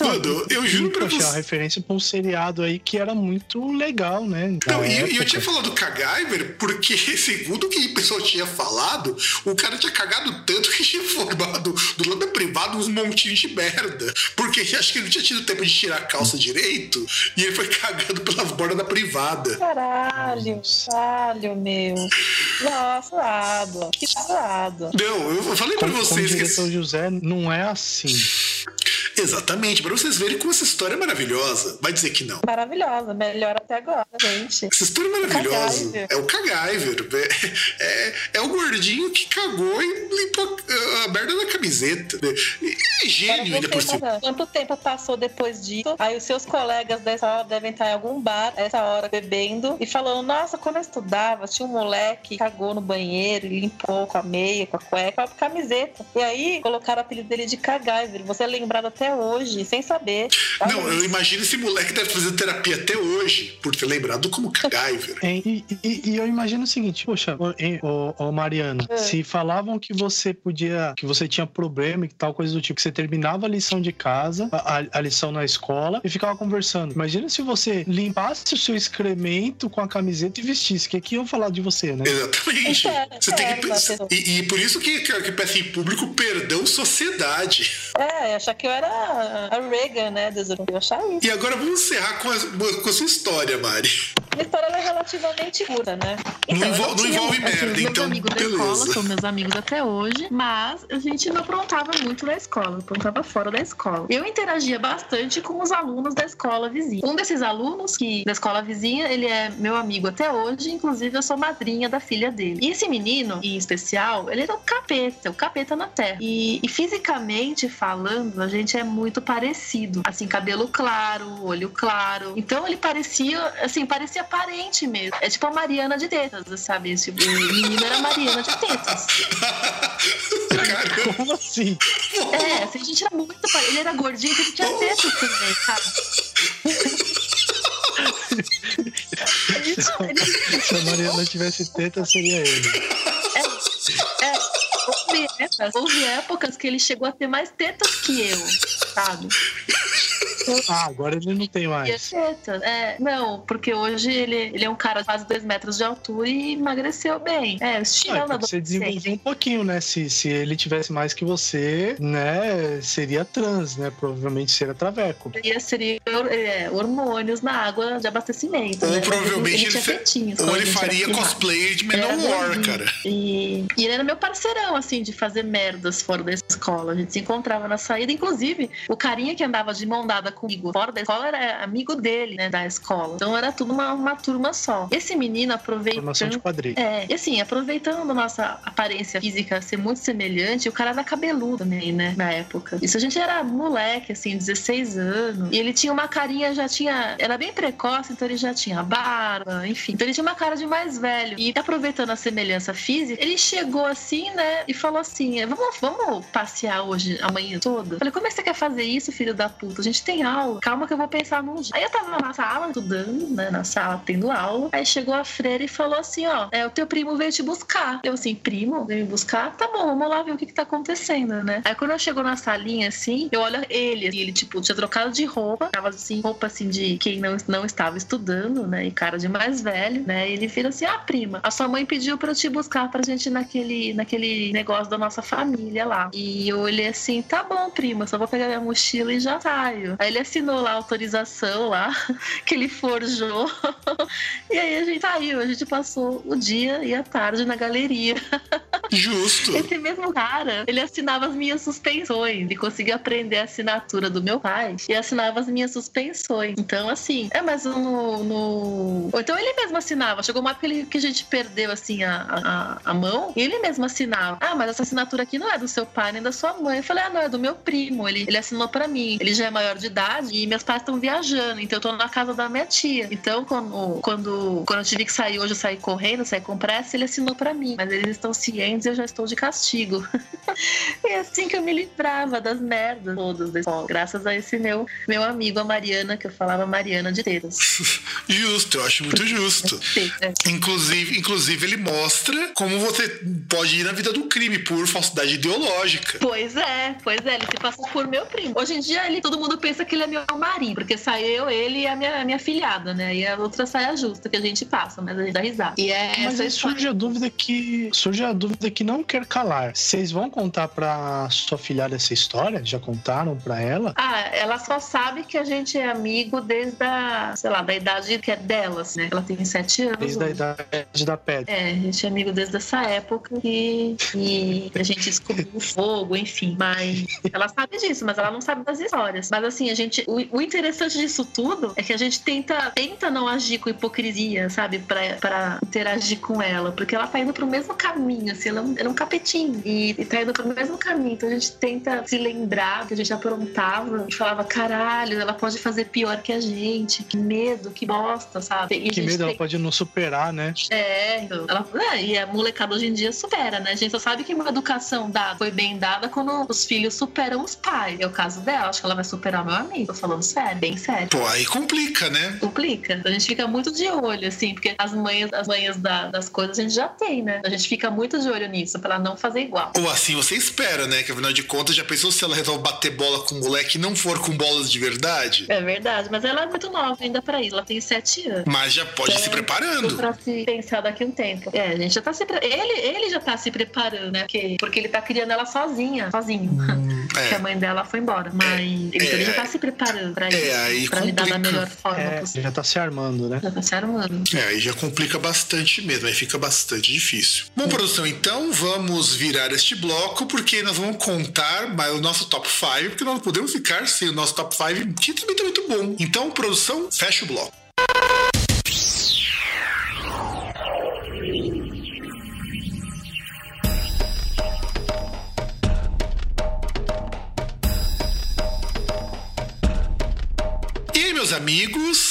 Mano, eu juro pra poxa, você. uma referência pra um seriado aí que era muito legal, né? Não, e, eu tinha falado Kagaiver porque, [laughs] segundo o que o pessoal tinha falado, o cara tinha cagado tanto que tinha formado do lado da privada uns montinhos de merda. Porque acho que ele não tinha tido tempo de tirar a calça direito e ele foi [laughs] cagado pelas bordas da privada. Caralho, caralho, meu. Nossa, água. Que zoado. Não, eu falei pra vocês como que. diretor José não é assim. Exatamente, para vocês verem como essa história é maravilhosa. Vai dizer que não. Maravilhosa, melhor até agora, gente. Essa história é maravilhosa. É o Cagaiver. É, é, é, o gordinho que cagou e limpou a, a merda da camiseta. É gênio ainda por cima. Quanto tempo passou depois disso? Aí os seus colegas dessa hora devem estar em algum bar, essa hora, bebendo e falando: Nossa, quando eu estudava, tinha um moleque que cagou no banheiro e limpou com a meia, com a cueca, com a camiseta. E aí colocaram o apelido dele de Cagaiver. Você é lembrado até hoje, sem saber. Não, eu imagino esse moleque deve fazer terapia até hoje, por ter lembrado como Cagaiver. [laughs] E, e, e, eu imagino o seguinte, poxa, ô, ô, Mariana, é. se falavam que você podia, que você tinha problema e tal, coisa do tipo, que você terminava a lição de casa, a, a lição na escola e ficava conversando. Imagina se você limpasse o seu excremento com a camiseta e vestisse, que aqui iam falar de você, né? Exatamente. É, você tem que pensar. E, e, por isso que, que, que peça em público perdão sociedade. É, achar que eu era a Reagan, né, Eu achar isso. E agora vamos encerrar com a, com a sua história, Mari. A história é relativamente curta, né? Então, não, envol não envolve assim, merda, meus então. Meus amigos beleza. da escola são meus amigos até hoje, mas a gente não aprontava muito na escola, aprontava fora da escola. Eu interagia bastante com os alunos da escola vizinha. Um desses alunos, que da escola vizinha, ele é meu amigo até hoje, inclusive eu sou madrinha da filha dele. E esse menino, em especial, ele era o capeta, o capeta na terra. E, e fisicamente falando, a gente é muito parecido. Assim, cabelo claro, olho claro. Então ele parecia, assim, parecia parente mesmo. É tipo a Mariana de tetas, sabe? Esse, o menino era Mariana de tetas. Caramba. Como assim? É, assim, a gente era muito parecido. Ele era gordinho, ele tinha tetas também, sabe? Se a Mariana tivesse teta, seria ele. É, é houve, épocas, houve épocas que ele chegou a ter mais tetas que eu, sabe? [laughs] Ah, agora ele não tem mais. É, não, porque hoje ele, ele é um cara de quase dois metros de altura e emagreceu bem. É, o estilão ah, Você desenvolveu um pouquinho, né? Se, se ele tivesse mais que você, né? Seria trans, né? Provavelmente seria traveco. Seria, seria é, hormônios na água de abastecimento. Ou né? provavelmente ele, ele, ele, ou ele faria cosplay de Menor, cara. E, e ele era meu parceirão, assim, de fazer merdas fora da escola. A gente se encontrava na saída. Inclusive, o carinha que andava de mão dada comigo fora da escola era amigo dele, né, da escola. Então era tudo uma, uma turma só. Esse menino aproveitando. Formação de quadrilha. É, e assim, aproveitando a nossa aparência física ser muito semelhante, o cara era cabeludo também, né, na época. Isso a gente era moleque, assim, 16 anos. E ele tinha uma carinha, já tinha. Era bem precoce, então ele já tinha barba, enfim. Então ele tinha uma cara de mais velho. E aproveitando a semelhança física, ele chegou assim, né, e falou assim: vamos, vamos passear hoje, amanhã toda? Eu falei, como é que você quer fazer isso, filho da puta? A gente tem aula. Calma que eu vou pensar num dia. Aí eu tava na sala, estudando, né? Na sala, tendo aula. Aí chegou a freira e falou assim: ó, é, o teu primo veio te buscar. Eu assim, primo? Veio me buscar? Tá bom, vamos lá ver o que que tá acontecendo, né? Aí quando eu chego na salinha, assim, eu olho ele, assim, ele, tipo, tinha trocado de roupa, tava assim, roupa assim de quem não, não estava estudando, né? E cara de mais velho, né? E ele vira assim: ah, prima, a sua mãe pediu pra eu te buscar pra gente naquele, naquele negócio da nossa família lá. E eu olhei assim: tá bom, prima, só vou pegar minha mochila e já saio. Aí ele assinou lá a autorização lá, [laughs] que ele forjou. [laughs] e aí a gente saiu, a gente passou o dia e a tarde na galeria. [laughs] Justo. Esse mesmo cara, ele assinava as minhas suspensões. Ele conseguia aprender a assinatura do meu pai e assinava as minhas suspensões. Então, assim, é, mas no. no... Ou então ele mesmo assinava. Chegou uma época que, a gente perdeu, assim, a, a, a mão e ele mesmo assinava. Ah, mas essa assinatura aqui não é do seu pai nem da sua mãe. Eu falei, ah, não, é do meu primo. Ele, ele assinou para mim. Ele já é maior de idade e meus pais estão viajando, então eu tô na casa da minha tia. Então, quando, quando, quando eu tive que sair hoje, eu saí correndo, saí com pressa, ele assinou para mim. Mas eles estão cientes Eu já estou de castigo. e [laughs] assim que eu me livrava das merdas todas da escola, graças a esse meu, meu amigo, a Mariana, que eu falava Mariana de Tetas. [laughs] justo, eu acho muito justo. [laughs] É. Inclusive, inclusive, ele mostra como você pode ir na vida do crime por falsidade ideológica. Pois é, pois é, ele se passou por meu primo. Hoje em dia, ele, todo mundo pensa que ele é meu marido, porque saiu ele e a minha, a minha filhada, né? E a outra saia justa que a gente passa, mas a gente dá risada. E é mas aí surge a dúvida que surge a dúvida que não quer calar. Vocês vão contar pra sua filhada essa história? Já contaram pra ela? Ah, ela só sabe que a gente é amigo desde a, sei lá, da idade que é delas, né? Ela tem sete anos. Desde hoje. a idade da pedra. É, a gente é amigo desde essa época e, e a gente descobriu o fogo, enfim. Mas ela sabe disso, mas ela não sabe das histórias. Mas assim, a gente. O, o interessante disso tudo é que a gente tenta, tenta não agir com hipocrisia, sabe? Pra, pra interagir com ela. Porque ela tá indo pro mesmo caminho, assim, ela, é um capetinho. E, e tá indo pro mesmo caminho. Então a gente tenta se lembrar que a gente aprontava e falava, caralho, ela pode fazer pior que a gente. Que medo, que bosta, sabe? E que medo, tem... ela pode não superar, né? É, então. Ela, é, e a molecada hoje em dia supera, né? A gente só sabe que uma educação dada foi bem dada quando os filhos superam os pais. É o caso dela, acho que ela vai superar meu amigo. Tô falando sério, bem sério. Pô, aí complica, né? Complica. A gente fica muito de olho, assim, porque as manhas, as manhas da, das coisas a gente já tem, né? A gente fica muito de olho nisso, pra não fazer igual. Ou assim você espera, né? Que afinal de contas, já pensou se ela resolve bater bola com o moleque e não for com bolas de verdade? É verdade, mas ela é muito nova ainda pra isso. Ela tem sete anos. Mas já pode então, ir se preparando. Pra se pensar daqui a um tempo. É, a gente já tá se. Ele, ele já tá se preparando, né? Porque, porque ele tá criando ela sozinha, sozinho. Hum, [laughs] é. Porque a mãe dela foi embora. Mas é, ele, ele já tá se preparando pra é, isso. Aí pra complica. lidar da melhor forma é, possível. Já tá se armando, né? Já tá se armando. É, aí já complica bastante mesmo. Aí fica bastante difícil. Bom, produção, então vamos virar este bloco, porque nós vamos contar o nosso top 5, porque nós não podemos ficar sem o nosso top 5, que também tá muito bom. Então, produção, fecha o bloco. E aí, meus amigos,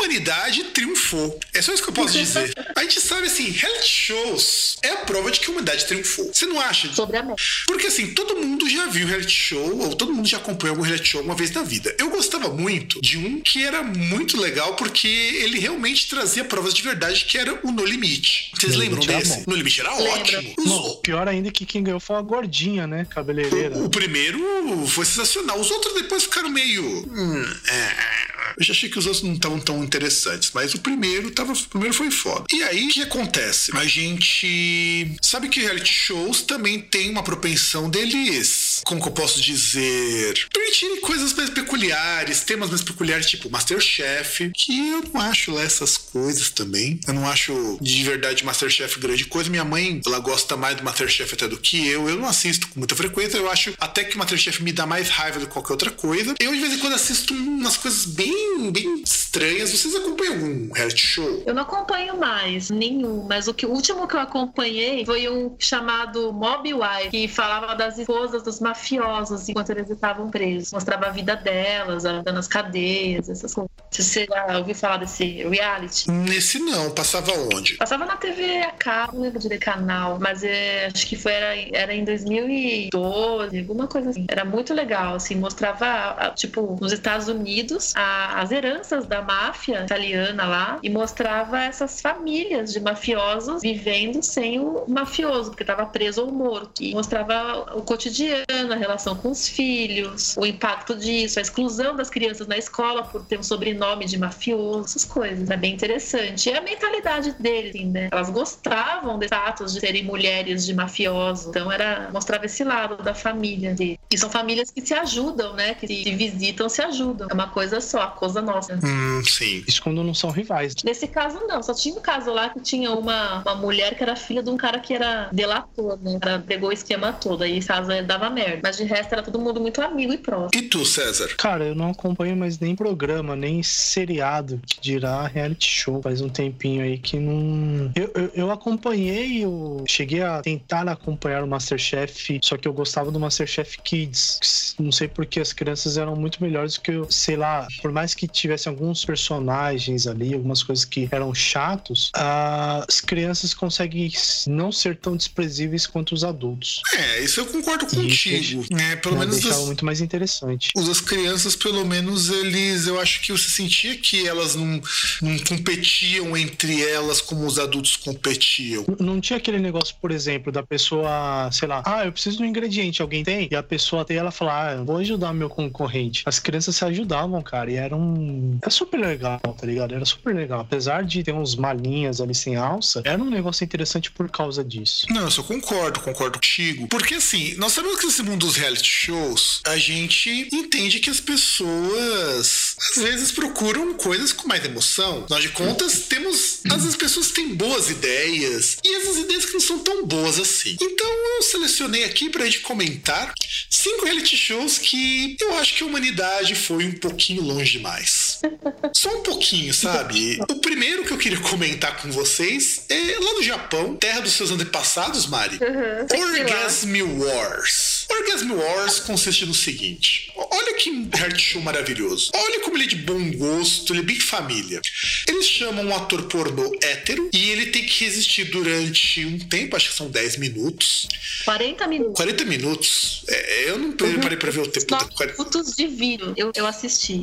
humanidade triunfou. É só isso que eu posso dizer. A gente sabe assim, reality shows é a prova de que a humanidade triunfou. Você não acha? Sobre a morte. Porque assim, todo mundo já viu reality show, ou todo mundo já acompanhou algum reality show uma vez na vida. Eu gostava muito de um que era muito legal porque ele realmente trazia provas de verdade que era o No Limite. Vocês no lembram desse? No Limite era Lembra. ótimo. Não, pior ainda que quem ganhou foi a gordinha, né? Cabeleireira. O, o primeiro foi sensacional. Os outros depois ficaram meio. Hum, é, eu já achei que os outros não estavam tão interessantes, mas o primeiro tava, o primeiro foi foda. E aí, o que acontece? A gente sabe que reality shows também tem uma propensão deles, como que eu posso dizer, permitirem coisas mais peculiares, temas mais peculiares, tipo Masterchef, que eu não acho lá essas coisas também. Eu não acho de verdade Masterchef grande coisa. Minha mãe, ela gosta mais do Masterchef até do que eu. Eu não assisto com muita frequência. Eu acho até que o Masterchef me dá mais raiva do que qualquer outra coisa. Eu, de vez em quando, assisto umas coisas bem, bem estranhas. Vocês acompanham algum reality show? Eu não acompanho mais nenhum, mas o, que, o último que eu acompanhei foi um chamado Mob Wife, que falava das esposas dos mafiosos enquanto eles estavam presos. Mostrava a vida delas, andando nas cadeias, essas coisas. Você já ouviu falar desse reality? Nesse não, passava onde? Passava na TV a cabo, não lembro direito canal, mas é, acho que foi, era, era em 2012, alguma coisa assim. Era muito legal, assim, mostrava, tipo, nos Estados Unidos, a, as heranças da máfia italiana lá e mostrava essas famílias de mafiosos vivendo sem o mafioso, porque estava preso ou morto. E mostrava o cotidiano, a relação com os filhos, o impacto disso, a exclusão das crianças na escola por ter um sobrenome de mafioso, essas coisas. É bem interessante. E a mentalidade deles, assim, né? Elas gostavam de status de serem mulheres de mafiosos. Então era mostrava esse lado da família deles. E são famílias que se ajudam, né? Que se visitam, se ajudam. É uma coisa só, a coisa nossa. Hum, sim. Isso quando não são rivais. Nesse caso, não. Só tinha um caso lá que tinha uma, uma mulher que era filha de um cara que era delator, né? Ela pegou o esquema todo. Aí, caso dava merda. Mas de resto, era todo mundo muito amigo e próximo. E tu, César? Cara, eu não acompanho mais nem programa, nem seriado, que dirá reality show. Faz um tempinho aí que não. Eu, eu, eu acompanhei, eu cheguei a tentar acompanhar o Masterchef, só que eu gostava do Masterchef Kids. Não sei porque as crianças eram muito melhores do que eu, sei lá, por mais que tivesse alguns alguns personagens ali, algumas coisas que eram chatos, as crianças conseguem não ser tão desprezíveis quanto os adultos. É, isso eu concordo contigo. É, pelo né, menos deixava muito mais interessante. Os crianças, pelo menos, eles, eu acho que você sentia que elas não, não competiam entre elas como os adultos competiam. Não, não tinha aquele negócio, por exemplo, da pessoa, sei lá, ah, eu preciso de um ingrediente, alguém tem? E a pessoa tem ela falar, ah, vou ajudar meu concorrente. As crianças se ajudavam, cara, e era um. É super legal, tá ligado? Era super legal. Apesar de ter uns malinhas ali sem alça, era um negócio interessante por causa disso. Não, eu só concordo, concordo contigo. Porque assim, nós sabemos que nesse mundo dos reality shows, a gente entende que as pessoas às vezes procuram coisas com mais emoção. Nós de contas, temos. Às vezes, pessoas têm boas ideias e essas ideias que não são tão boas assim. Então, eu selecionei aqui pra gente comentar cinco reality shows que eu acho que a humanidade foi um pouquinho longe demais. Só um pouquinho, sabe? O primeiro que eu queria comentar com vocês é lá no Japão, terra dos seus antepassados, Mari. Uhum, Orgasm Wars. Orgasm Wars consiste no seguinte: olha que reality show maravilhoso. Olha como ele é de bom gosto, ele é bem família. Eles chamam um ator pornô hétero e ele tem que resistir durante um tempo, acho que são 10 minutos. 40 minutos. 40 minutos. É, eu não parei pra ver o tempo. 40 minutos de vídeo. Eu, eu assisti.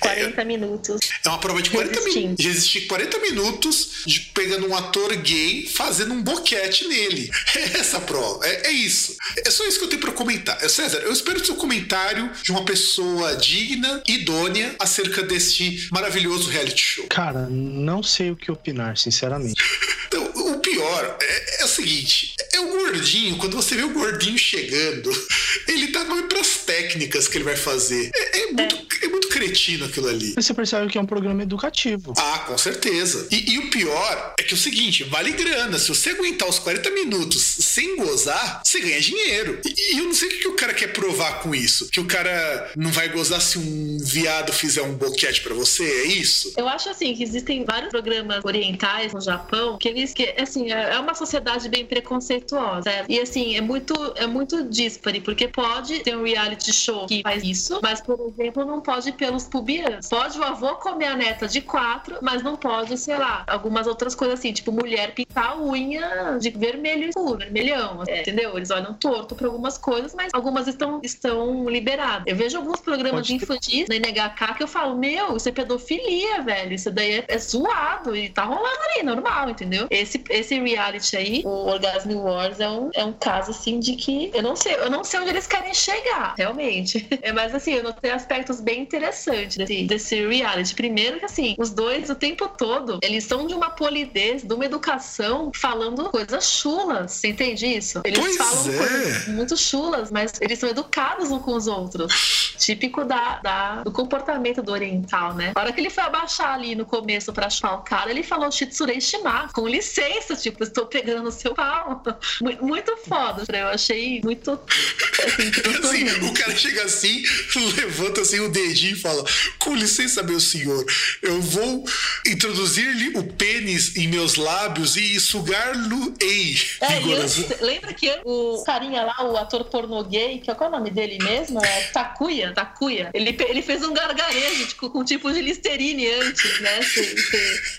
40 é, minutos. É uma prova de 40 minutos. De resistir 40 minutos de pegando um ator gay fazendo um boquete nele. [laughs] É essa prova. É, é isso. É só isso que eu tenho pra comentar. É, César, eu espero seu comentário de uma pessoa digna, idônea, acerca deste maravilhoso reality show. Cara, não sei o que opinar, sinceramente. então, pior é, é, o seguinte: é o gordinho, quando você vê o gordinho chegando, [laughs] ele tá mais pras técnicas que ele vai fazer. É, é muito, é. é. muito cretino aquilo ali. Você percebe que é um programa educativo. Ah, com certeza. E, e, o pior é que é o seguinte: vale grana. Se você aguentar os 40 minutos sem gozar, você ganha dinheiro. E, e eu não sei o que, que o cara quer provar com isso. Que o cara não vai gozar se um viado fizer um boquete para você, é isso? Eu acho assim que existem vários programas orientais no Japão que eles que assim é, é uma sociedade bem preconceituosa certo? e assim é muito é muito dispare porque pode ter um reality show que faz isso, mas por exemplo não pode pelos pubianos. Pode o avô comer a neta de quatro, mas não pode sei lá algumas outras coisas assim tipo mulher pintar a unha de vermelho escuro, vermelhão, é, entendeu? Eles olham torto para algumas coisas, mas algumas estão estão liberadas. Eu vejo alguns programas infantis na NHK que eu falo meu isso é pedofilia, velho. Isso daí é, é zoado e tá rolando ali, normal, entendeu? Esse, esse reality aí, o Orgasm Wars, é um, é um caso assim de que eu não sei, eu não sei onde eles querem chegar, realmente. [laughs] É, mas assim, eu notei aspectos bem interessantes desse, desse reality. Primeiro que assim, os dois o tempo todo, eles são de uma polidez, de uma educação, falando coisas chulas. Você entende isso? Eles pois falam é. coisas muito chulas, mas eles são educados uns com os outros. Típico da, da, do comportamento do oriental, né? Na hora que ele foi abaixar ali no começo pra chupar o cara, ele falou Shitsurei Shima, com licença, [laughs] tipo, estou pegando no seu pau. Muito foda, eu achei muito. Assim, assim, o cara chega assim, levanta assim o dedinho e fala: Com licença, meu senhor, eu vou introduzir-lhe o pênis em meus lábios e sugar-lo ei. É, eu, lembra que o carinha lá, o ator pornô gay, que é qual é o nome dele mesmo? É Takuya, Takuya. Ele, ele fez um gargarejo tipo, com tipo de Listerine antes, né?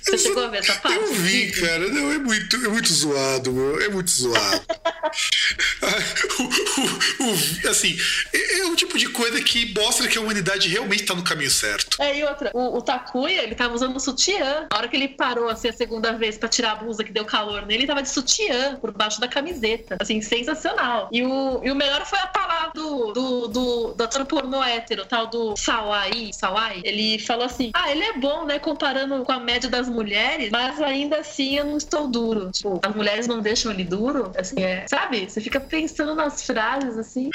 Você chegou a ver essa parte? Eu vi, cara. Não, é muito, é muito zoado, meu. É muito zoado. [laughs] o, o, o, assim, é, é um tipo de coisa que mostra que a humanidade realmente tá no caminho certo. É, e outra, o, o Takuya, ele tava usando sutiã. A hora que ele parou, assim, a segunda vez pra tirar a blusa que deu calor nele, ele tava de sutiã por baixo da camiseta. Assim, sensacional. E o, e o melhor foi a palavra do, do, do, do ator pornô hétero, tal do Sawai, Sawai. Ele falou assim: ah, ele é bom, né, comparando com a média das mulheres, mas ainda assim eu não estou duro. Tipo, as mulheres não deixam ele duro. Assim, é. Sabe? Você fica pensando nas frases assim.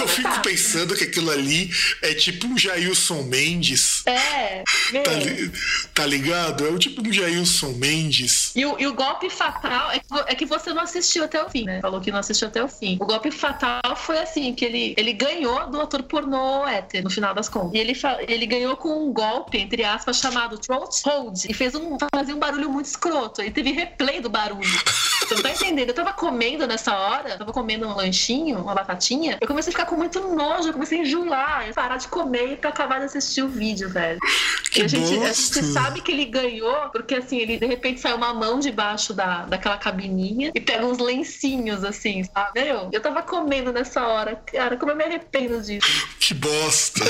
Eu fico pensando que aquilo ali é tipo um Jailson Mendes. É. Tá, li, tá, ligado? É o tipo um Jailson Mendes. E o, e o golpe fatal é que, é que você não assistiu até o fim, né? Falou que não assistiu até o fim. O golpe fatal foi assim: que ele, ele ganhou do ator pornô hétero, no final das contas. E ele, ele ganhou com um golpe, entre aspas, chamado Throat Hold. E fez um, fazia um barulho muito escroto. E teve replay do barulho. Você não tá entendendo? Eu tava comendo nessa hora, tava comendo um lanchinho, uma batatinha, eu comecei a ficar com muito nojo, eu comecei a enjoar, eu parar de comer pra acabar de assistir o vídeo, velho. Que e a gente, a gente sabe que ele ganhou, porque assim, ele de repente sai uma mão debaixo da, daquela cabininha e pega uns lencinhos, assim, sabe? Eu, eu tava comendo nessa hora. Cara, como eu me arrependo disso. Que bosta.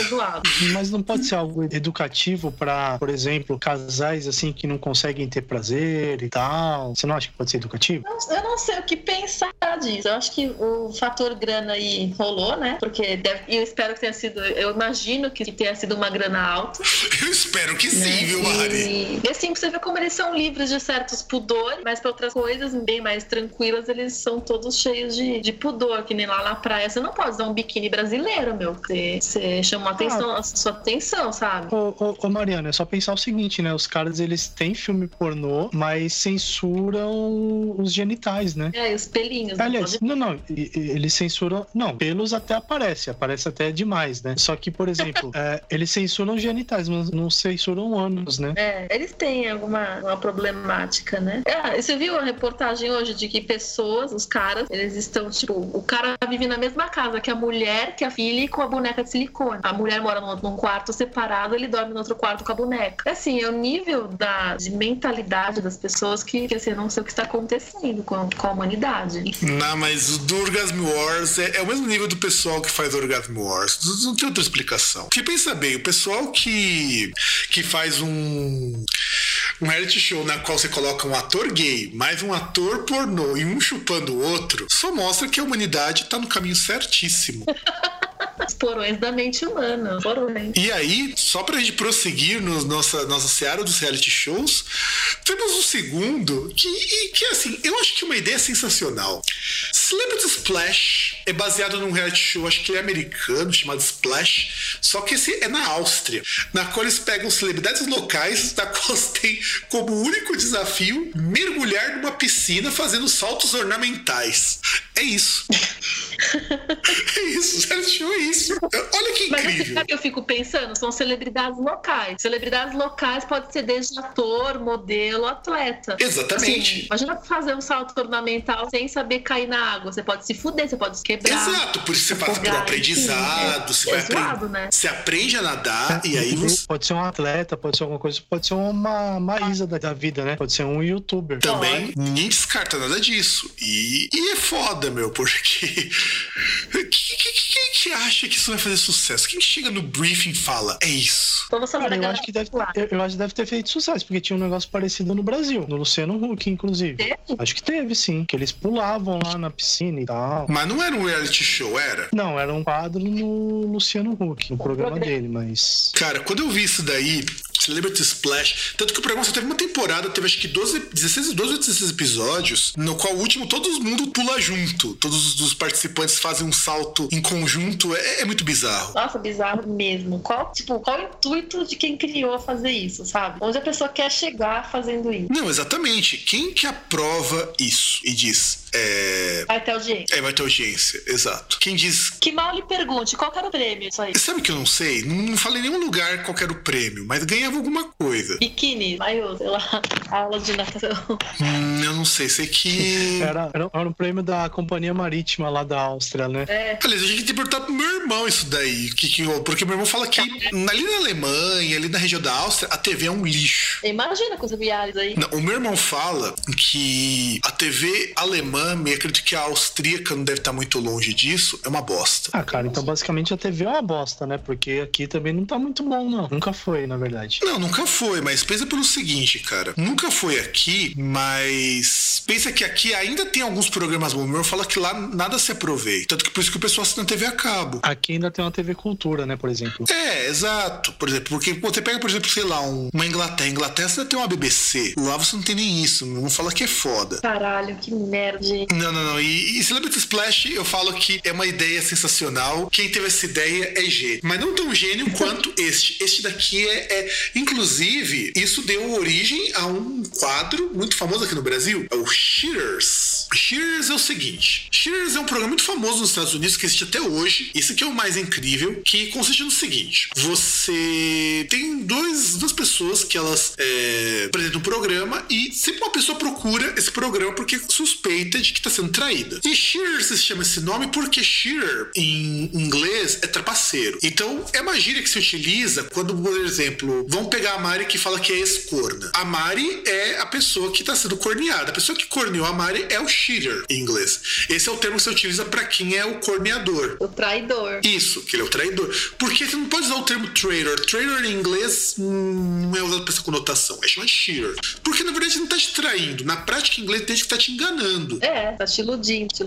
Mas não pode ser algo educativo para, por exemplo, casais assim que não conseguem ter prazer e tal. Você não acha que pode ser educativo? Eu não sei o que pensar disso. Eu acho que o fator grana aí rolou, né? Porque deve, eu espero que tenha sido. Eu imagino que tenha sido uma grana alta. [laughs] Eu espero que sim, né? viu, Mari? E, e assim, você vê como eles são livres de certos pudores, mas para outras coisas bem mais tranquilas, eles são todos cheios de, de pudor, que nem lá na praia. Você não pode usar um biquíni brasileiro, meu. Você, você chamou a atenção, ah, a sua atenção, sabe? Ô, ô, ô, Mariana, é só pensar o seguinte, né? Os caras, eles têm filme pornô, mas censuram os genitais, né? É, os pelinhos. Aliás, não, não, eles censuram. Não, pelos até aparece, aparece até demais, né? Só que, por exemplo, [laughs] é, eles censuram genitais, mas não censuram ânus, né? É, eles têm alguma uma problemática, né? Ah, você viu a reportagem hoje de que pessoas, os caras, eles estão, tipo, o cara vive na mesma casa que a mulher, que a filha e com a boneca de silicone. A mulher mora num quarto separado, ele dorme no outro quarto com a boneca. Assim, é o nível da, de mentalidade das pessoas que, que assim, não sei o que está acontecendo com, com a humanidade. Não, mas o do Orgasm Wars é, é, o mesmo nível do pessoal que faz Orgasm Wars. Não tem outra explicação. Porque pensa bem, o pessoal que, que faz um um reality show na qual você coloca um ator gay, mais um ator pornô e um chupando o outro, só mostra que a humanidade tá no caminho certíssimo. [laughs] Os porões da mente humana. Porões. E aí, só pra gente prosseguir no nossa, nossa seara dos reality shows, temos um segundo que, que, assim, eu acho que é uma ideia sensacional. Celebrity Splash é baseado num reality show, acho que é americano, chamado Splash, só que esse é na Áustria, na qual eles pegam celebridades locais, [laughs] da qual tem como único desafio mergulhar numa piscina fazendo saltos ornamentais. É isso. [laughs] é isso, o reality show é isso. Olha que incrível. Mas sabe que eu fico pensando? São celebridades locais. Celebridades locais pode ser desde ator, modelo, atleta. Exatamente. Assim, imagina fazer um salto ornamental sem saber cair na água. Você pode se fuder, você pode se quebrar. Exato, por isso você passa por aprendizado, é, você vai aprender. Né? Você aprende a nadar é, e aí você. Pode ser um atleta, pode ser alguma coisa, pode ser uma Maísa da, da vida, né? Pode ser um youtuber. Também, ninguém descarta nada disso. E, e é foda, meu, porque. [laughs] Quem que, que, acha que isso vai fazer sucesso? Quem chega no briefing e fala, é isso? Então você Cara, eu, acho que deve, eu, eu, acho que deve ter feito sucesso, porque tinha um negócio parecido no Brasil, no Luciano Huck, inclusive. Teve? Acho que teve, sim. Que eles pulavam lá na piscina e tal. Mas não era um reality show, era? Não, era um quadro no Luciano Huck, no programa, dele, mas. Cara, quando eu vi isso daí, Celebrity Splash. Tanto que o programa só teve uma temporada, teve acho que 12, 16, 12 ou 16 episódios, no qual o último todo mundo pula junto. Todos os participantes fazem um salto em conjunto. É, é muito bizarro. Nossa, bizarro mesmo. Qual, tipo, qual o intuito de quem criou fazer isso, sabe? Onde a pessoa quer chegar fazendo isso? Não, exatamente. Quem que aprova isso e diz, é... Vai ter audiência. É, vai ter audiência, exato. Quem diz. Que mal lhe pergunte, qual era o prêmio? Isso aí. Sabe que eu não sei? Não, não falei em nenhum lugar qual era o prêmio, mas ganhava alguma coisa. Biquíni, maiô, sei lá, aula de natação. Hum, eu não sei, sei que. Era, era, era um prêmio da Companhia Marítima lá da Áustria, né? É. Aliás, a gente tem que perguntar pro meu irmão isso daí. Que, que, porque meu irmão fala que ali na Alemanha, ali na região da Áustria, a TV é um lixo. Imagina com os viagens aí. Não, o meu irmão fala que a TV alemã, me acredito que a austríaca não deve estar muito longe disso, é uma bosta. Ah, cara, então basicamente a TV é uma bosta, né? Porque aqui também não tá muito bom, não. Nunca foi, na verdade. Não, nunca foi, mas pensa pelo seguinte, cara. Nunca foi aqui, mas pensa que aqui ainda tem alguns programas bons. O meu fala que lá nada se aproveita. Tanto que por isso que o pessoal assina TV a cabo. Aqui ainda tem uma TV Cultura, né, por exemplo. É, exato. Por exemplo, porque você pega, por exemplo, sei lá, um, uma Inglaterra. Inglaterra você tem uma BBC. Lá você não tem nem isso. Não fala que é foda. Caralho, que merda. Não, não, não. E, e Celebrity Splash, eu falo que é uma ideia sensacional. Quem teve essa ideia é gênio. Mas não tão gênio [laughs] quanto este. Este daqui é, é. Inclusive, isso deu origem a um quadro muito famoso aqui no Brasil. É o Cheaters. Cheers é o seguinte: Cheers é um programa muito famoso nos Estados Unidos que existe até hoje. Isso aqui é o mais incrível, que consiste no seguinte: você tem dois, duas pessoas que elas é, apresentam um programa e sempre uma pessoa procura esse programa porque suspeita de que está sendo traída. E Shearer se chama esse nome porque Shearer em inglês é trapaceiro. Então é uma gíria que se utiliza quando, por exemplo, vão pegar a Mari que fala que é ex-corna. A Mari é a pessoa que está sendo corneada. A pessoa que corneou a Mari é o cheater em inglês. Esse é o termo que se utiliza para quem é o corneador. O traidor. Isso, que ele é o traidor. Porque você não pode usar o termo traitor. Traitor em inglês hum, não é usado para essa conotação. É chamado cheater. Porque na verdade não está te traindo. Na prática, em inglês, tem que está te enganando. É, tá te iludindo, te.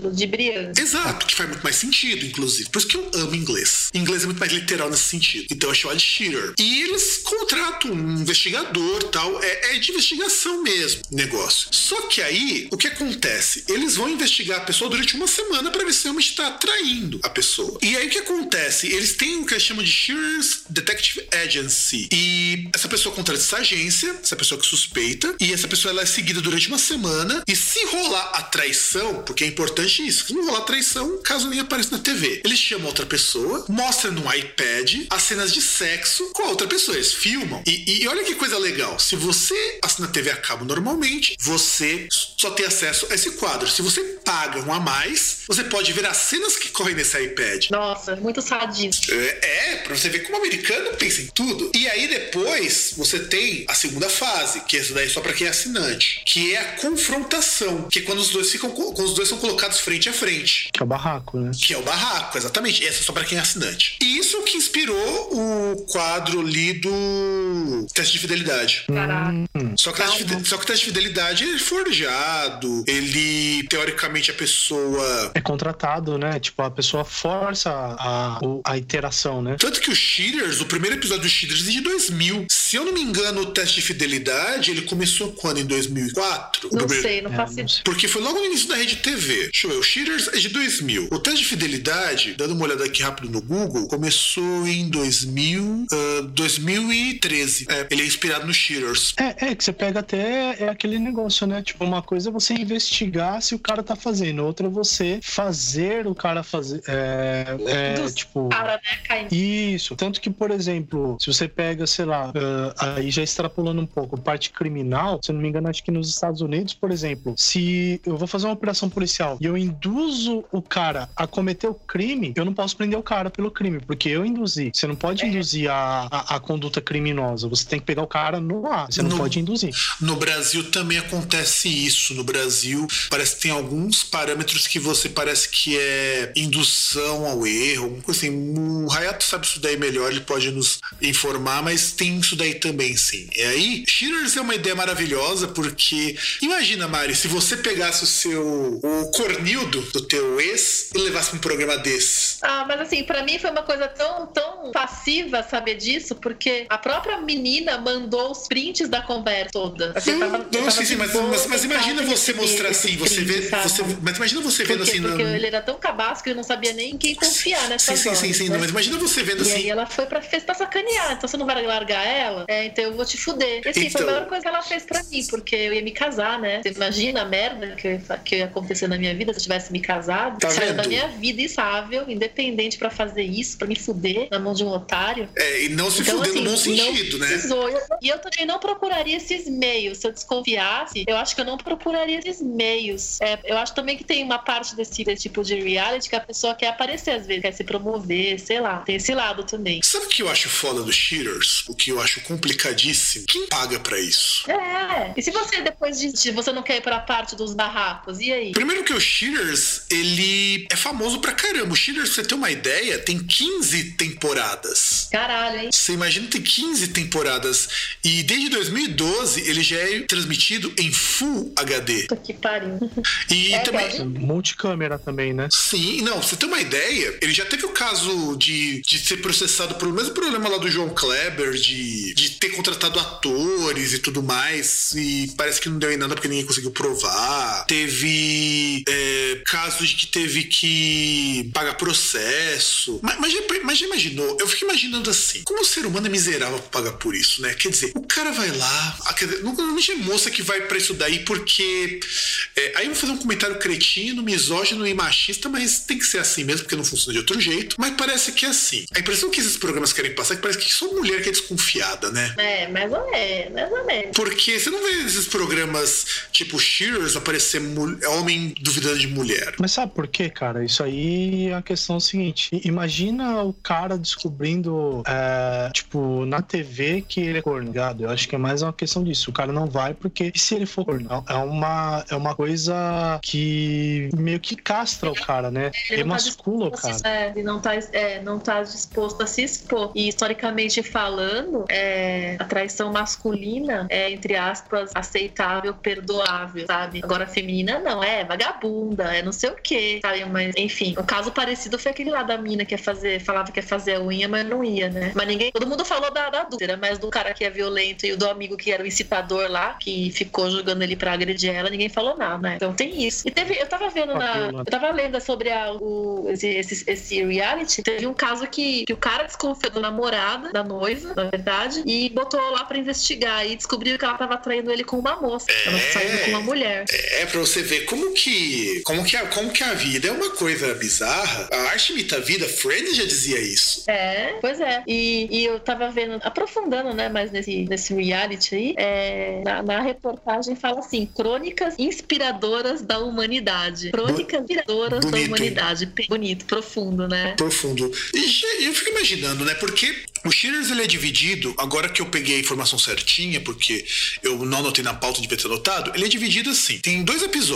Exato, que faz muito mais sentido, inclusive. Por isso que eu amo inglês. Inglês é muito mais literal nesse sentido. Então é chamado de cheater. E eles contratam um investigador tal. É, é de investigação mesmo negócio. Só que aí, o que acontece? Eles vão investigar a pessoa durante uma semana para ver se realmente está traindo a pessoa. E aí o que acontece? Eles têm o que eles chamam de Shearer's Detective Agency. E essa pessoa contrata essa agência, essa pessoa que suspeita, e essa pessoa ela é seguida durante uma semana. E se rolar a traição, porque é importante isso, se não rolar traição, caso nem apareça na TV, eles chamam outra pessoa, mostram no iPad as cenas de sexo com a outra pessoa. Eles filmam. E, e olha que coisa legal. Se você assina TV a cabo normalmente, você só tem acesso a esse quadro. Se você paga um a mais, você pode ver as cenas que correm nesse iPad. Nossa, muito sadista. É, é pra você ver como o americano pensa em tudo. E aí depois você tem a segunda fase, que essa daí é só para quem é assinante, que é a confrontação, que é quando os dois ficam quando os dois são colocados frente a frente. Que é o barraco, né? Que é o barraco, exatamente. Essa é só para quem é assinante. E isso que inspirou o quadro ali do teste de fidelidade. Caraca. Hum. Só que, só que o teste de fidelidade ele é forjado, ele teoricamente a pessoa é contratado, né? Tipo, a pessoa força a, a, a interação, né? Tanto que o Cheaters, o primeiro episódio do Cheaters é de 2000. Se eu não me engano, o teste de fidelidade ele começou quando? Em 2004? Não primeiro... sei, não faço é, ideia. Porque foi logo no início da rede TV. Deixa eu ver, o Cheaters é de 2000. O teste de fidelidade, dando uma olhada aqui rápido no Google, começou em 2000, uh, 2013. É, ele é inspirado no Cheaters. É, é que você pega até é aquele negócio, né? Tipo, uma coisa é você investigar se o cara tá fazendo, outra é você fazer o cara fazer. É, é tipo. Cara, né, Isso. Tanto que, por exemplo, se você pega, sei lá, uh, aí já extrapolando um pouco, parte criminal, se eu não me engano, acho que nos Estados Unidos, por exemplo, se eu vou fazer uma operação policial e eu induzo o cara a cometer o crime, eu não posso prender o cara pelo crime, porque eu induzi. Você não pode é. induzir a, a, a, conduta criminosa, você tem que pegar o cara no ar, você não no, pode induzir. No Brasil também acontece isso. No Brasil, parece que tem alguns parâmetros que você parece que é indução ao erro, alguma coisa assim. O Hayato sabe isso daí melhor, ele pode nos informar, mas tem isso daí também, sim. E aí, Shearers é uma ideia maravilhosa, porque imagina, Mari, se você pegasse o seu o cornildo do teu ex e levasse um programa desse. Ah, mas assim, para mim foi uma coisa tão, tão passiva saber disso, porque a própria menina mandou os prints da conversa toda. Assim, hum, tava, não, sim, sim, mas, mas, mas, imagina você mostrar assim, você vê. Você, mas imagina você vendo porque, assim. Porque ele era tão cabasco que eu não sabia nem em quem confiar nessa Sim, sim, sim, sim. Né? Mas imagina você vendo e assim. E aí ela foi pra, fez pra sacanear. Então você não vai largar ela? É, então eu vou te fuder. E assim, então... foi a então. melhor coisa que ela fez pra mim, porque eu ia me casar, né? Você imagina a merda que, eu, que ia acontecer na minha vida se eu tivesse me casado. Tá Saiu da minha vida instável, independente pra fazer isso, pra me fuder na mão de um otário. É, e não se então, fuder assim, no bom sentido, né? Precisou. E eu também não procuraria esses meios. Se eu desconfiasse, eu acho que eu não procuraria esses meios. É, eu acho também que tem uma parte desse, desse tipo de reality que a pessoa quer aparecer às vezes, quer se promover, sei lá. Tem esse lado também. Sabe o que eu acho foda dos cheaters? O que eu acho complicadíssimo? Quem paga para isso? É. E se você depois de você não quer ir pra parte dos barracos, e aí? Primeiro que o Cheaters, ele é famoso pra caramba. O Cheaters, pra você ter uma ideia, tem 15 temporadas. Caralho, hein? Você imagina ter 15 temporadas. E desde 2012 ele já é transmitido em Full HD. Puta que pariu. E é, também. Multicâmera também, né? Sim, não, você tem uma ideia, ele já teve o caso de, de ser processado pelo mesmo problema lá do João Kleber, de, de ter contratado atores e tudo mais, e parece que não deu em nada porque ninguém conseguiu provar. Teve é, casos de que teve que pagar processo. Mas, mas, já, mas já imaginou? Eu fico imaginando assim: como o ser humano é miserável pra pagar por isso, né? Quer dizer, o cara vai lá, normalmente é moça que vai pra isso daí porque. É, aí eu vou fazer um comentário cretino, misógino e machista, mas tem que ser assim mesmo, porque não funciona de outro jeito. Mas parece que é assim. A impressão que esses programas querem passar é que parece que só mulher que é desconfiada, né? É, mais ou menos, mais ou menos. Porque você não vê esses programas tipo Shearers aparecer homem duvidando de mulher. Mas sabe por quê, cara? Isso aí é a questão seguinte. Imagina o cara descobrindo, é, tipo, na TV que ele é corno, ligado? Eu acho que é mais uma questão disso. O cara não vai porque se ele for corno, é uma, é uma coisa que meio que castra o cara, né? Ele Emascula tá o cara. É, ele não tá, é, não tá disposto a se expor. E historicamente falando, é, a traição masculina é, entre aspas, aceitável, perdoável, sabe? Agora a feminina não, é vagabunda, é não sei o que, sabe? Mas, enfim, um caso parecido foi aquele lá da mina que ia fazer, falava que ia fazer a unha, mas não ia, né? Mas ninguém, todo mundo falou da, da dúvida, mas do cara que é violento e do amigo que era o incitador lá, que ficou jogando ele pra agredir ela, ninguém falou nada, né? Então tem isso. E teve, eu tava vendo na. Eu tava lendo sobre a, o, esse, esse, esse reality, teve um caso que, que o cara desconfiou da namorada, da noiva, na verdade, e botou lá pra investigar e descobriu que ela tava traindo ele com uma moça. É, ela saindo com uma mulher. É, pra você ver como que. Como que, a, como que a vida é uma coisa bizarra. A arte imita a vida, Friends já dizia isso. É, pois é. E, e eu tava vendo, aprofundando, né, mais nesse, nesse reality aí, é, na, na, reportagem fala assim: crônicas inspiradoras da humanidade. Crônicas inspiradoras Bonito. da humanidade. Bonito, profundo, né? Profundo. E eu fico imaginando, né? Porque o Shearers ele é dividido, agora que eu peguei a informação certinha, porque eu não anotei na pauta, devia ter anotado, ele é dividido assim. Tem dois episódios.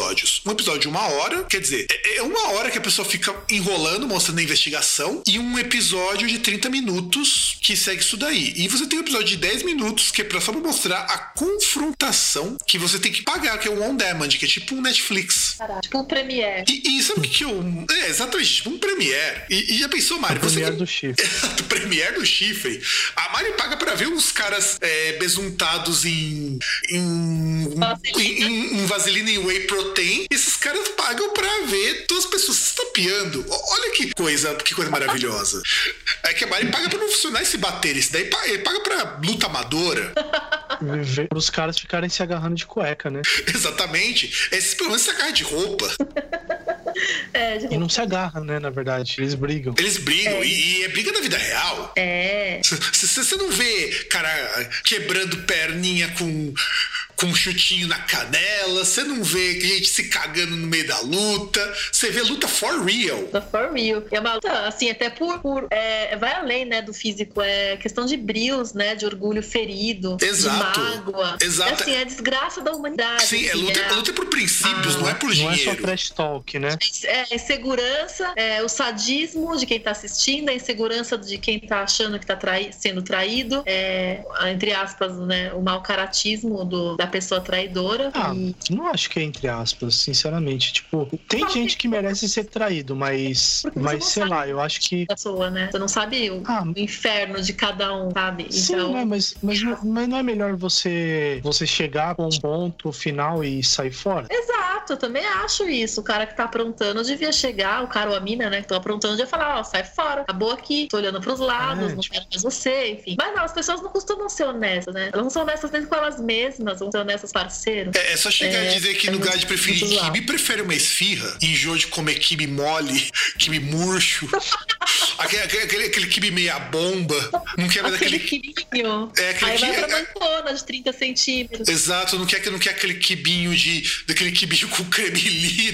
Um episódio de uma hora, quer dizer, é, é uma hora que a pessoa fica enrolando, mostrando a investigação, e um episódio de 30 minutos que segue isso daí. E você tem um episódio de 10 minutos que é pra só pra mostrar a confrontação que você tem que pagar, que é um on demand, que é tipo um Netflix. Caraca, tipo um Premiere. E, e sabe o que, que eu. É, exatamente, tipo um Premiere. E, e já pensou, Mário? O Premiere do chifre. [laughs] o Premiere do chifre. A Mari paga pra ver uns caras é, besuntados em. em. Em, em, em vaselina e whey protein. Esses caras pagam pra ver todas as pessoas se estapeando. Olha que coisa, que coisa maravilhosa. [laughs] É que a Mari paga pra não funcionar esse bater. Esse daí ele paga pra luta amadora. Para os caras ficarem se agarrando de cueca, né? [laughs] Exatamente. Esses pelo menos se agarram de roupa. [laughs] É, E não se agarram, né? Na verdade, eles brigam. Eles brigam, é. E, e, é briga da vida real. É. Você não vê cara quebrando perninha com com um chutinho na canela, você não vê gente se cagando no meio da luta, você vê luta for real. For real. É uma luta, assim, até por. por é, vai além, né, do físico, é questão de brios, né, de orgulho ferido, Exato. de mágoa. Exato. É, assim, é a desgraça da humanidade. Sim, é assim, é luta, é luta por princípios, ah, não é por dinheiro. Não é só trash talk, né? É, é insegurança, é o sadismo de quem tá assistindo, a insegurança de quem tá achando que tá trai, sendo traído, é, entre aspas, né, o mau caratismo do, da pessoa traidora. Ah, e... não acho que é entre aspas, sinceramente. Tipo, tem gente que merece ser traído, mas, mas sei lá, eu acho que. Pessoa, né? Você não sabe o, ah, o inferno de cada um, sabe? Sim, então... né? mas, mas, mas não é melhor você, você chegar com um ponto final e sair fora? Exato, eu também acho isso. O cara que tá aprontando devia chegar, o cara ou a mina, né, que tô aprontando, devia falar: ó, sai fora, acabou aqui, tô olhando pros lados, é, não tipo... quero mais você, enfim. Mas não, as pessoas não costumam ser honestas, né? Elas não são honestas nem com elas mesmas, vão ser honestas parceiros. É, é só chegar é, e dizer que é no lugar de preferir kibe, prefere uma esfirra, enjoo de comer kibe mole, [laughs] kibe murcho, [laughs] aquele, aquele, aquele kibe meia bomba, não quer mais aquele... Aquele quibinho. É, aquele Aí vai pra é, mantona de 30 centímetros. Exato, não quer, não quer aquele quibinho de... daquele quibinho com creme [laughs]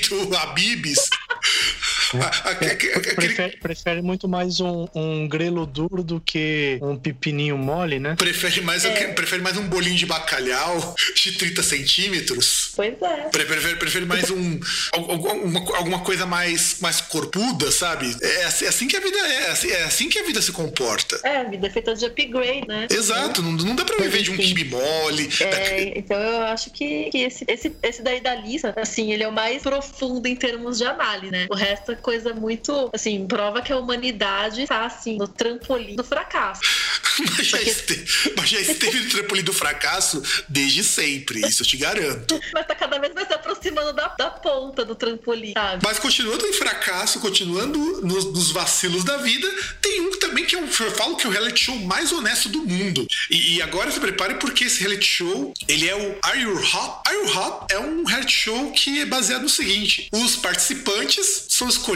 É, prefere, prefere, muito mais um, um, grelo duro do que um pepininho mole, né? Prefere mais, é. prefere mais um bolinho de bacalhau de 30 centímetros. Pois é. Prefere, prefere mais um. alguma, alguma coisa mais, mais corpuda, sabe? É, assim, é assim que a vida é, é assim, é assim que a vida se comporta. É, a vida é feita de upgrade, né? Exato, não, não dá pra viver de um kibe mole. É, da... Então eu acho que, que esse, esse, esse daí da lista, assim, ele é o mais profundo em termos de análise, né? O resto é coisa muito, assim, prova que a humanidade tá, assim, no trampolim do fracasso. [laughs] Mas já, Porque... esteve, mas já esteve no trampolim do fracasso desde sempre, isso eu te garanto. Mas tá cada vez mais se aproximando da, da ponta do trampolim, sabe? Mas continuando em fracasso, continuando nos, nos vacilos da vida, tem um também que eu, eu, falo que é o reality show mais honesto do mundo. E, e, agora se prepare porque esse reality show, ele é o Are You Hot? Are You Hot é um reality show que é baseado no seguinte: os participantes são escolhidos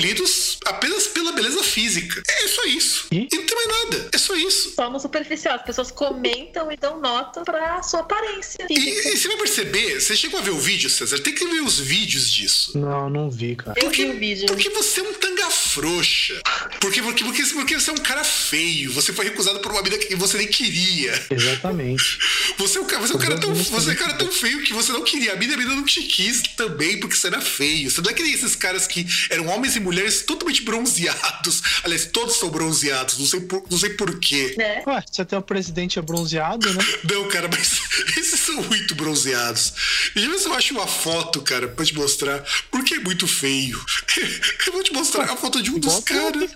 apenas pela beleza física. É só isso. E? e não tem mais nada. É só isso. Só no superficial. As pessoas comentam e dão nota pra sua aparência. E, e, você vai perceber, você chegou a ver o vídeo, César? Tem que ver os vídeos disso. Não, não vi, cara. Eu porque, vi o vídeo. Porque você é um tanga frouxa. Porque, porque, porque, porque você é um cara feio. Você foi recusado por uma vida que você nem queria. Exatamente. [laughs] Você é um, você é um cara tão, você é um cara tão feio que você não queria. A vida, a vida não te quis também porque você era feio. Você não é que nem esses caras que eram homens e mulheres totalmente bronzeados. Aliás, todos são bronzeados. Não sei por, não sei porquê. É. Ué, você até o presidente é bronzeado, né? [laughs] Não, cara, mas [laughs] esses são muito bronzeados. Deixa eu ver se eu acho uma foto, cara, pra te mostrar. Porque é muito feio. [laughs] Eu vou te mostrar a foto de um dos caras.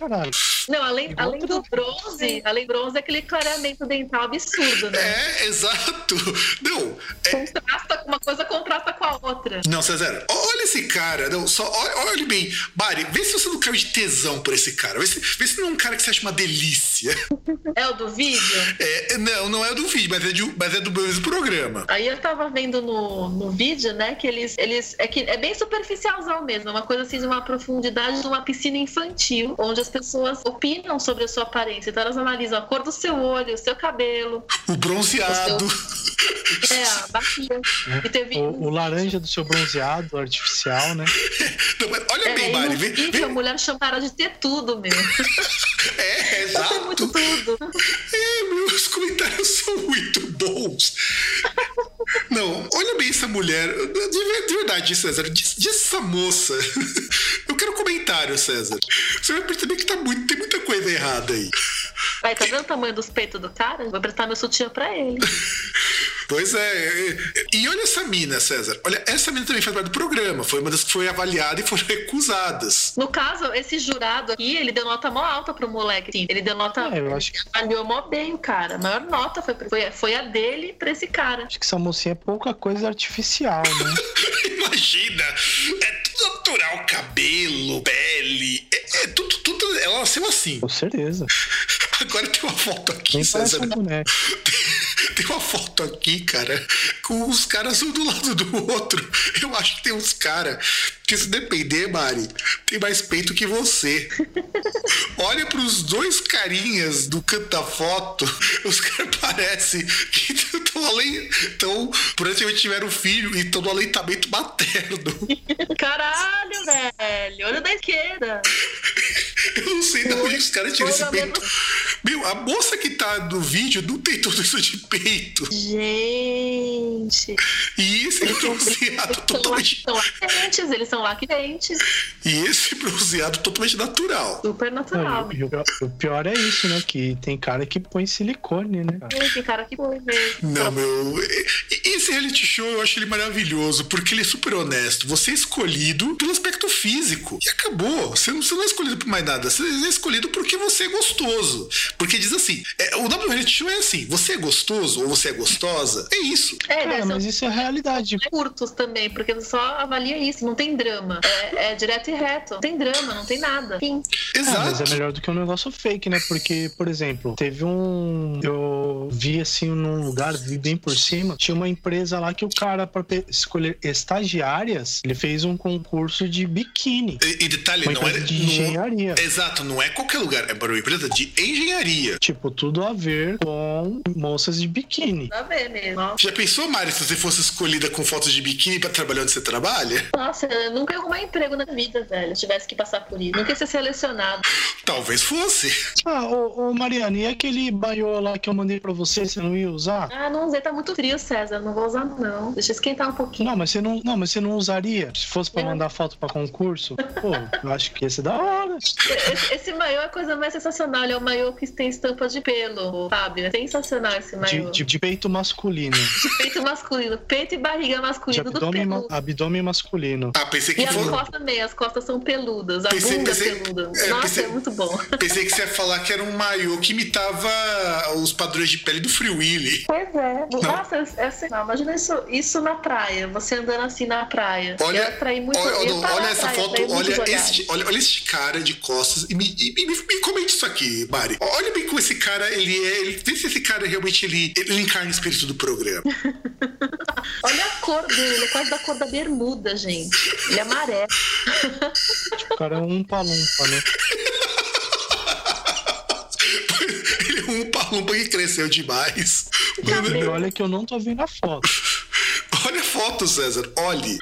Não, além, além do bronze, além do bronze é aquele clareamento dental absurdo, né? É, exato. Não. É... Contrasta, uma coisa contrasta com a outra. Não, César, olha esse cara. Não, só olha, olha bem. Bari, vê se você não caiu de tesão por esse cara. Vê se, vê se não é um cara que você acha uma delícia. É o do vídeo? É, não, não é o do vídeo, mas é, de, mas é do mesmo programa. Aí eu tava vendo no, no vídeo, né, que eles, eles. É que é bem superficialzão mesmo. É uma coisa assim de uma profundidade de uma piscina infantil, onde as pessoas opinam sobre a sua aparência. Então elas analisam a cor do seu olho, o seu cabelo. O bronzeado. O seu... É, a bacia. É. Teve... O, o, laranja do seu bronzeado artificial, né? [laughs] Não, olha é, bem, Mari. Vem, vem... A mulher chamaram de ter tudo mesmo. [laughs] É, exato. Tem muito tudo. É, meus comentários são muito bons. Não, olha bem essa mulher. De, verdade, César. Diz, diz essa moça. [laughs] Eu quero comentário, César. Você vai perceber que tá muito, tem muita coisa errada aí. Aí, tá vendo o tamanho dos peitos do cara? Vou prestar meu sutiã pra ele. [laughs] Pois é. E olha essa mina, César. Olha, essa mina também faz parte do programa. Foi uma das que foi avaliada e foram [laughs] recusadas. No caso, esse jurado aqui, ele deu nota mó alta pro moleque. Sim. Ele deu nota. É, eu acho que. Avaliou mó bem o cara. A maior nota foi, foi, foi a dele pra esse cara. Acho que essa mocinha é pouca coisa artificial, né? [laughs] Imagina! É natural, cabelo, pele. É, é tudo, tudo. Ela nasceu assim. Com certeza. [laughs] Agora tem uma foto aqui, César. Um boneco. [laughs] [laughs] Tem uma foto aqui, cara, com os caras um do lado do outro. Eu acho que tem uns caras que, se depender, Mari, tem mais peito que você. [laughs] Olha pros dois carinhas do canto da foto, os caras parecem que estão além. Então, praticamente tiveram filho e estão no aleitamento materno. [laughs] Caralho, velho. Olha da esquerda. [laughs] Eu não sei de onde os caras tiram esse peito. Meu, a moça que tá no vídeo não tem tudo isso de peito. Gente. E esse eles bronzeado totalmente. São lactentes, eles são lactentes. E esse bronzeado totalmente natural. Super natural. Não, o, o, pior é isso, né? Que tem cara que põe silicone, né? Tem cara que põe mesmo. Não, meu. Esse reality show eu acho ele maravilhoso, porque ele é super honesto. Você é escolhido pelo aspecto físico. E acabou. Você não, você não é escolhido por mais nada. Você é escolhido porque você é gostoso. Porque diz assim: é, o nome do reality show é assim: você é gostoso ou você é gostosa? É isso. É, é mas isso é realidade. Curtos também, porque você só avalia isso, não tem drama. É, é direto e reto. Não tem drama, não tem nada. Fim. Exato. mas é melhor do que um negócio fake, né? Porque, por exemplo, teve um. Eu vi assim num lugar, vi bem por cima, tinha uma empresa lá que o cara, para escolher estagiárias, ele fez um concurso de biquíni. E, e detalhe, não é. De engenharia. Não, exato, não é qualquer lugar, é para uma empresa de engenharia. Tipo, tudo a ver com moças de biquíni. A ver mesmo. Já pensou, Mari, se você fosse escolhida com fotos de biquíni para trabalhar onde você trabalha? Nossa, eu nunca ia arrumar emprego na vida, velho. Se tivesse que passar por isso. Nunca ia ser selecionado. Talvez fosse. Ah, ô, ô Mariana, e aquele baiô lá que eu mandei pra você, você não ia usar? Ah, não usei, tá muito frio, César. Não, vou usar não. Deixa esquentar um pouquinho. Não, mas você não, não, mas você não usaria. Se fosse pra mandar foto pra concurso, pô, eu acho que ia ser da hora. Esse, esse maiô é a coisa mais sensacional. Ele é o maiô que tem estampa de pelo, sabe? É sensacional esse maiô. De, de, de peito masculino. De peito masculino. Peito e barriga masculino de abdômen, do pelo. abdômen masculino. Ah, pensei que E fosse. as costas também, as costas são peludas, a Pensei- bunda pensei- é peluda. é, Nossa, pensei- é muito bom. Pensei que você ia falar que era um maiô que imitava os padrões de pele do Free Willy. Pois é. Nossa, é assim, não, imagina isso, isso na praia, você andando assim na praia. Olha, muito, olha, olha, essa praia, foto, olha este, olha, olha este cara de costas e me, e me, me comente isso aqui, Mari. Olha bem como esse cara, ele é. Ele, vê se esse cara realmente ele, ele encarna o espírito do programa. [laughs] Olha a cor dele, ele é quase da cor da bermuda, gente. Ele é amarelo. [laughs] O cara é um palumpa, né? [laughs] ele é um palumpa que cresceu demais. Olha que eu não tô vendo a foto. Olha a foto, César. Olhe.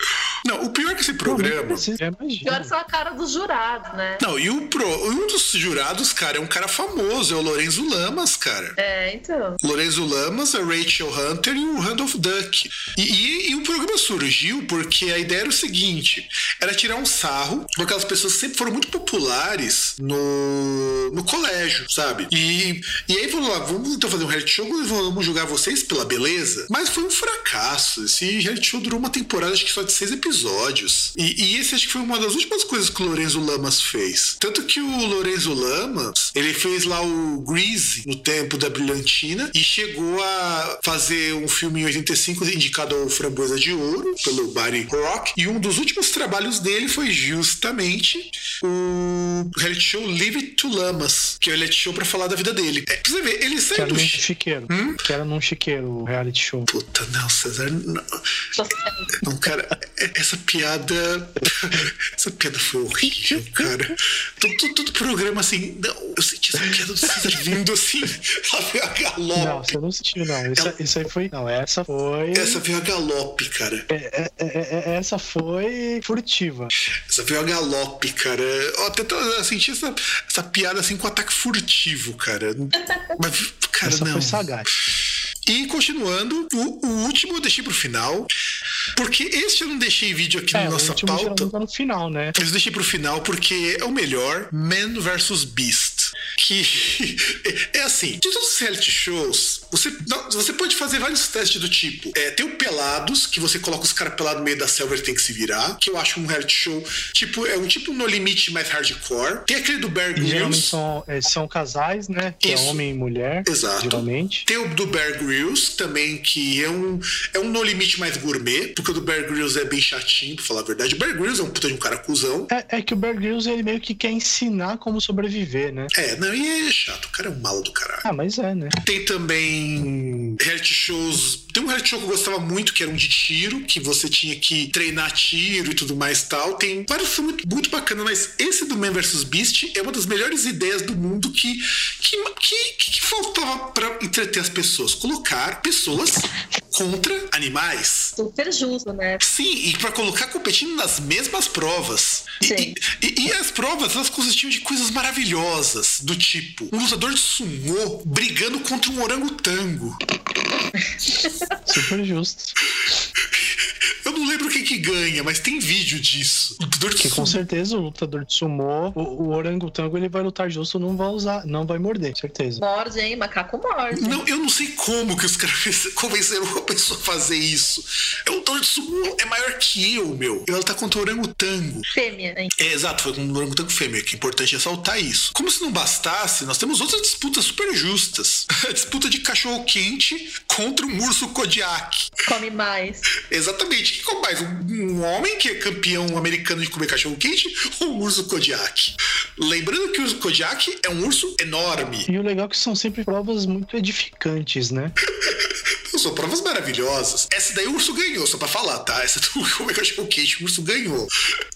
Não, o pior é que esse Não, programa. é, E olha imagina. só a cara dos jurados, né? Não, e o pro, um dos jurados, cara, é um cara famoso, é o Lorenzo Lamas, cara. É, então. Lorenzo Lamas, a Rachel Hunter e o Randolph Duck. E, e- e o programa surgiu porque a ideia era o seguinte: era tirar um sarro, porque aquelas pessoas que sempre foram muito populares no, no colégio, sabe? E, e aí falou lá, vamos então fazer um reality show, vamos julgar vocês pela beleza. Mas foi um fracasso. Esse reality show durou uma temporada, acho que só de seis episódios. E, e esse acho que foi uma das últimas coisas que o Lorenzo Lamas fez. Tanto que o Lorenzo Lamas, ele fez lá o Grease no tempo da Brilhantina e chegou a fazer um filme em 85 indicado ao Framboesa de Ouro pelo Barry Rock. E um dos últimos trabalhos dele foi justamente o reality show Leave It to Lamas, que é o reality show pra falar da vida dele. É, pra você ver, ele saiu do. chiqueiro. Hum? Que era num chiqueiro, o reality show. Puta, não, César. Não, não, cara, é- essa piada. [laughs] Essa piada foi horrível, [laughs] cara. Todo, todo, todo programa assim. Não, eu senti essa piada do César vindo assim. [laughs] Ela veio a Não, galope. você não sentiu, não. Isso, isso aí foi. Não, essa foi. Essa veio a galope, cara. É, é, é, é, essa foi furtiva. Essa veio a galope, cara. Eu até tô- eu senti essa, essa piada assim com ataque furtivo, cara. Mas, cara, Essa não. foi sagaz. E continuando, o, o último eu deixei pro final. Porque este eu não deixei vídeo aqui É, na nossa pauta. tá no final, né? Eu deixei pro final porque é o melhor Man vs Beast. Que [laughs] é assim, de todos os reality shows, você, não, você pode fazer vários testes do tipo. É, tem o Pelados, que você coloca os caras pelados no meio da selva e tem que se virar. Que eu acho um reality show, tipo, é um tipo no limite mais hardcore. Tem aquele do Bear E geralmente Grylls. são, é, são casais, né? Que Isso. é homem e mulher. Exato. Geralmente. Tem o do Bear Grylls também, que é um, é um no limite mais gourmet, porque o do Bear Grylls é bem chatinho, pra falar a verdade. O Bear Grylls é um puta de um cara cuzão. É, é que o Bear Grylls ele meio que quer ensinar como sobreviver, né? É, não, e é chato, o cara é um malo do caralho. Ah, mas é, né? Tem também reality shows. Tem um reality show que eu gostava muito, que era um de tiro, que você tinha que treinar tiro e tudo mais tal. Tem vários são muito, muito bacanas, mas esse do Man vs Beast é uma das melhores ideias do mundo que, que, que, que faltava pra entreter as pessoas. Colocar pessoas contra animais. Super justo, né? Sim, e pra colocar competindo nas mesmas provas. E, Sim. e- e as provas, elas consistiam de coisas maravilhosas, do tipo, um lutador de sumô brigando contra um orangotango. Super justo. [laughs] Eu não lembro quem que ganha, mas tem vídeo disso. Lutador de Que com certeza o lutador de sumô, o, o orangotango, ele vai lutar justo, não vai usar, não vai morder, certeza. Morde, hein? Macaco morde. Não, eu não sei como que os [laughs] caras convenceram uma pessoa a fazer isso. É um lutador de sumô, é maior que eu, meu. E ela tá contra o orangotango. Fêmea, hein? É, exato, foi com o orangotango fêmea, que é importante ressaltar isso. Como se não bastasse, nós temos outras disputas super justas. [laughs] A disputa de cachorro-quente contra um urso Kodiak. Come mais. Exatamente. O que mais? Um, um homem que é campeão americano de comer cachorro-quente ou um urso Kodiak? Lembrando que o urso Kodiak é um urso enorme. E o legal é que são sempre provas muito edificantes, né? [laughs] São provas maravilhosas. Essa daí o urso ganhou, só pra falar, tá? Essa do [laughs] comer cachorro-quente, o urso ganhou.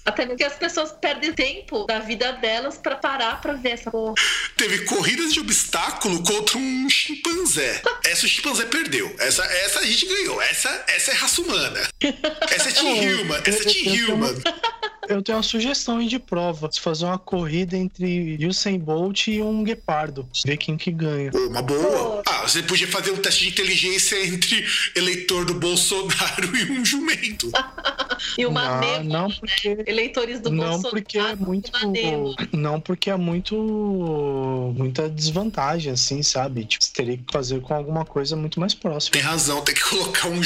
Até porque as pessoas perdem tempo da vida delas pra parar pra ver essa porra. Teve corridas de obstáculo contra um chimpanzé. Essa o chimpanzé perdeu. Essa, essa a gente ganhou. Essa, essa é raça humana. [laughs] Essa é Team Human. Essa é Team Human. [laughs] Eu tenho uma sugestão de prova. Se fazer uma corrida entre Usain Bolt e um guepardo. Ver quem que ganha. Uma boa. Ah, você podia fazer um teste de inteligência entre eleitor do Bolsonaro e um jumento. e uma não, não porque né? eleitores do não Bolsonaro. Porque é muito, não porque é muito muita desvantagem assim, sabe? Tipo, você teria que fazer com alguma coisa muito mais próxima. Tem razão, tem que colocar um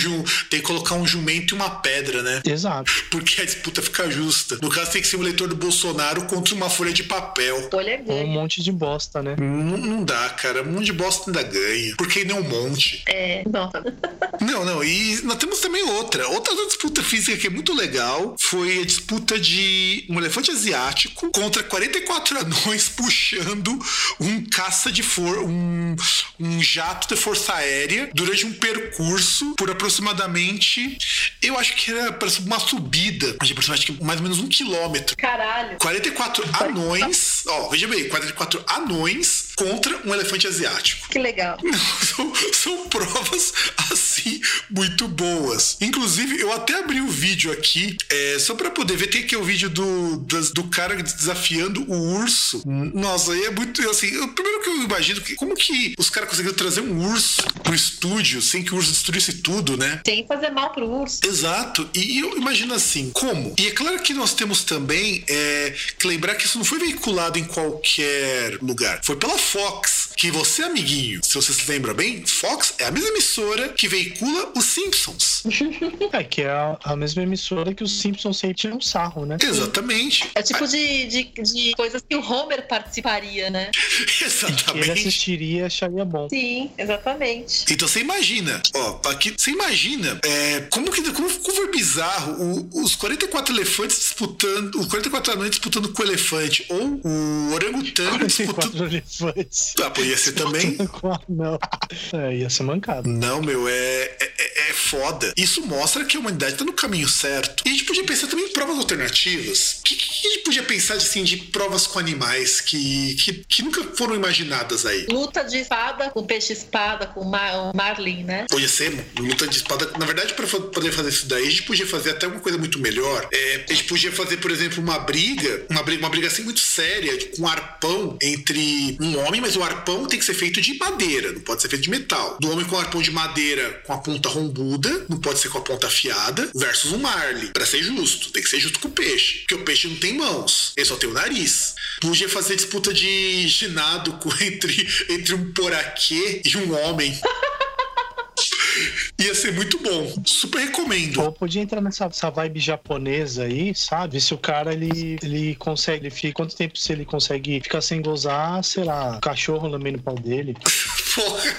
tem que colocar um jumento e uma pedra, né? Exato. [laughs] Porque a disputa fica justa. No caso tem que ser o eleitor do Bolsonaro contra uma folha de papel. Folha Ou um monte de bosta, né? Não, não dá, cara. Um monte de bosta ainda ganha. Porque nem um monte. É, não. [laughs] não, não. E nós temos também outra. Outra disputa física que é muito legal foi a disputa de um elefante asiático contra 44 anões [laughs] puxando um caça de for um, um jato de força aérea durante um percurso por aproximadamente eu acho que era uma subida de aproximadamente mais ou menos um quilômetro. Caralho. 44 anões, ó, veja bem, 44 anões contra um elefante asiático. Que legal. [laughs] São, são provas assim muito boas. Inclusive, eu até abri o um vídeo aqui é, só para poder ver. Tem aqui o vídeo do, do, do cara desafiando o urso. Nossa, aí é muito assim. Eu, primeiro que eu imagino que como que os caras conseguiram trazer um urso pro estúdio sem que o urso destruísse tudo, né? Sem fazer mal pro urso. Exato. E eu imagino assim, como? E é claro que nós temos também é, que lembrar que isso não foi veiculado em qualquer lugar. Foi pela Fox. Que você, amiguinho, se você se lembra bem, Fox é a mesma emissora que veicula os Simpsons. [laughs] é, que é a, a mesma emissora que os Simpsons sempre tinham um sarro, né? Exatamente. É tipo de, de, de coisas que o Homer participaria, né? [laughs] exatamente. ele assistiria e acharia bom. Sim, exatamente. Então você imagina, ó, aqui, você imagina é, como que como, como foi bizarro o, os 44 elefantes disputando, os 44 anões disputando com o elefante, ou o orangotango disputando. elefantes. Ah, pô, ia ser também. [laughs] Não. É, ia ser mancado. Não, meu, é, é, é, foda. Isso mostra que a humanidade tá no caminho certo. E a gente podia pensar também em provas alternativas. O que, que, a gente podia pensar assim, de provas com animais que, que, que nunca foram imaginadas aí? Luta de espada com peixe-espada, com mar, marlin, né? Podia ser luta de espada. Na verdade, para poder fazer isso daí, a gente podia fazer até uma coisa muito melhor. É, a gente podia fazer, por exemplo, uma briga, uma briga, uma briga assim muito séria, com um arpão entre um homem, mas o arpão tem que ser feito de madeira, não pode ser feito de metal. Do homem com arpão de madeira com a ponta rombuda, não pode ser com a ponta afiada, versus um marlin. Para ser justo, tem que ser justo com o peixe. Porque o peixe não tem mãos, ele só tem o nariz. Podia fazer disputa de ginado [laughs] entre, entre um poraquê e um homem. Ia ser muito bom. Super recomendo. Ou podia entrar nessa vibe japonesa aí, sabe? Se o cara ele, ele consegue, ele fica, quanto tempo se ele consegue ficar sem gozar, sei lá, cachorro lambendo o pau dele. [laughs] Porra.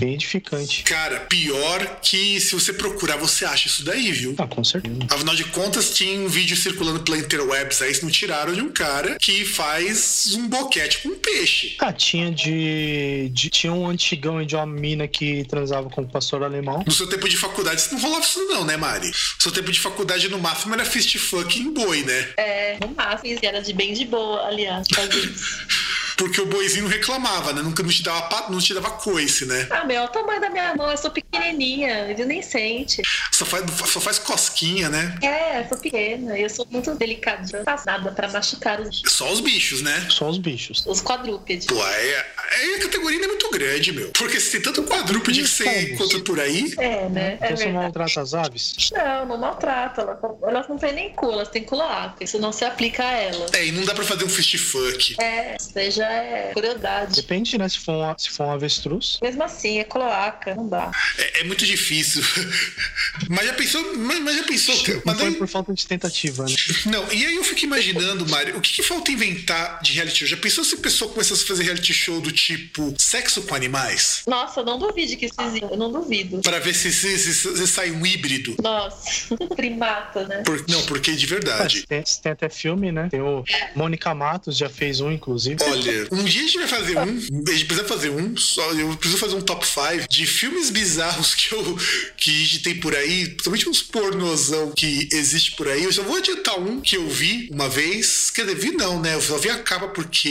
Bem edificante. Cara, pior que se você procurar, você acha isso daí, viu? Ah, com certeza. Afinal de contas, tinha um vídeo circulando pela interwebs aí, não tiraram de um cara que faz um boquete com um peixe. Ah, tinha de, de tinha um antigão de uma mina que transava com o pastor alemão. No seu tempo de faculdade, você não rolava isso não, né, Mari? No seu tempo de faculdade, no máximo, era fist fucking boi, né? É, no máximo, era de bem de boa, aliás, isso. [laughs] Porque o boizinho reclamava, né? Nunca não te dava, não te dava coice, né? Ah, meu, é o tamanho da minha mão, eu sou pequenininha, ele nem sente. Só faz, só faz cosquinha, né? É, eu sou pequena, eu sou muito delicada, não faço nada pra machucar os bichos. Só os bichos, né? Só os bichos. Os quadrúpedes. Pô, é, é, a categoria é muito grande, meu. Porque se tem tanto quadrúpede que você encontra por aí. É, né? É então você maltrata as aves? Não, não maltrata. Elas, elas não têm nem cu, elas têm culaca. Isso não se aplica a elas. É, e não dá pra fazer um fist fuck. É, seja é crueldade. Depende, né? Se for, um, se for um avestruz. Mesmo assim, é cloaca, não dá. É, é muito difícil. [laughs] mas já pensou. Mas, mas já pensou. Não mas foi por falta de tentativa, né? Não, e aí eu fico imaginando, Mário, o que, que falta inventar de reality show? Já pensou se a pessoa começasse a fazer reality show do tipo sexo com animais? Nossa, não duvide que isso existe. Eu não duvido. Pra ver se, se, se, se sai um híbrido. Nossa, [laughs] primata, né? Por, não, porque de verdade. Mas tem, tem, até filme, né? Tem o Mônica Matos já fez um, inclusive. Olha, Um dia a gente vai fazer um. A gente precisa fazer um. Só, eu preciso fazer um top 5 de filmes bizarros que, eu, que a gente tem por aí. Principalmente uns pornozão que existe por aí. Eu só vou adiantar um que eu vi uma vez. Quer dizer, vi não, né? Eu só vi a capa porque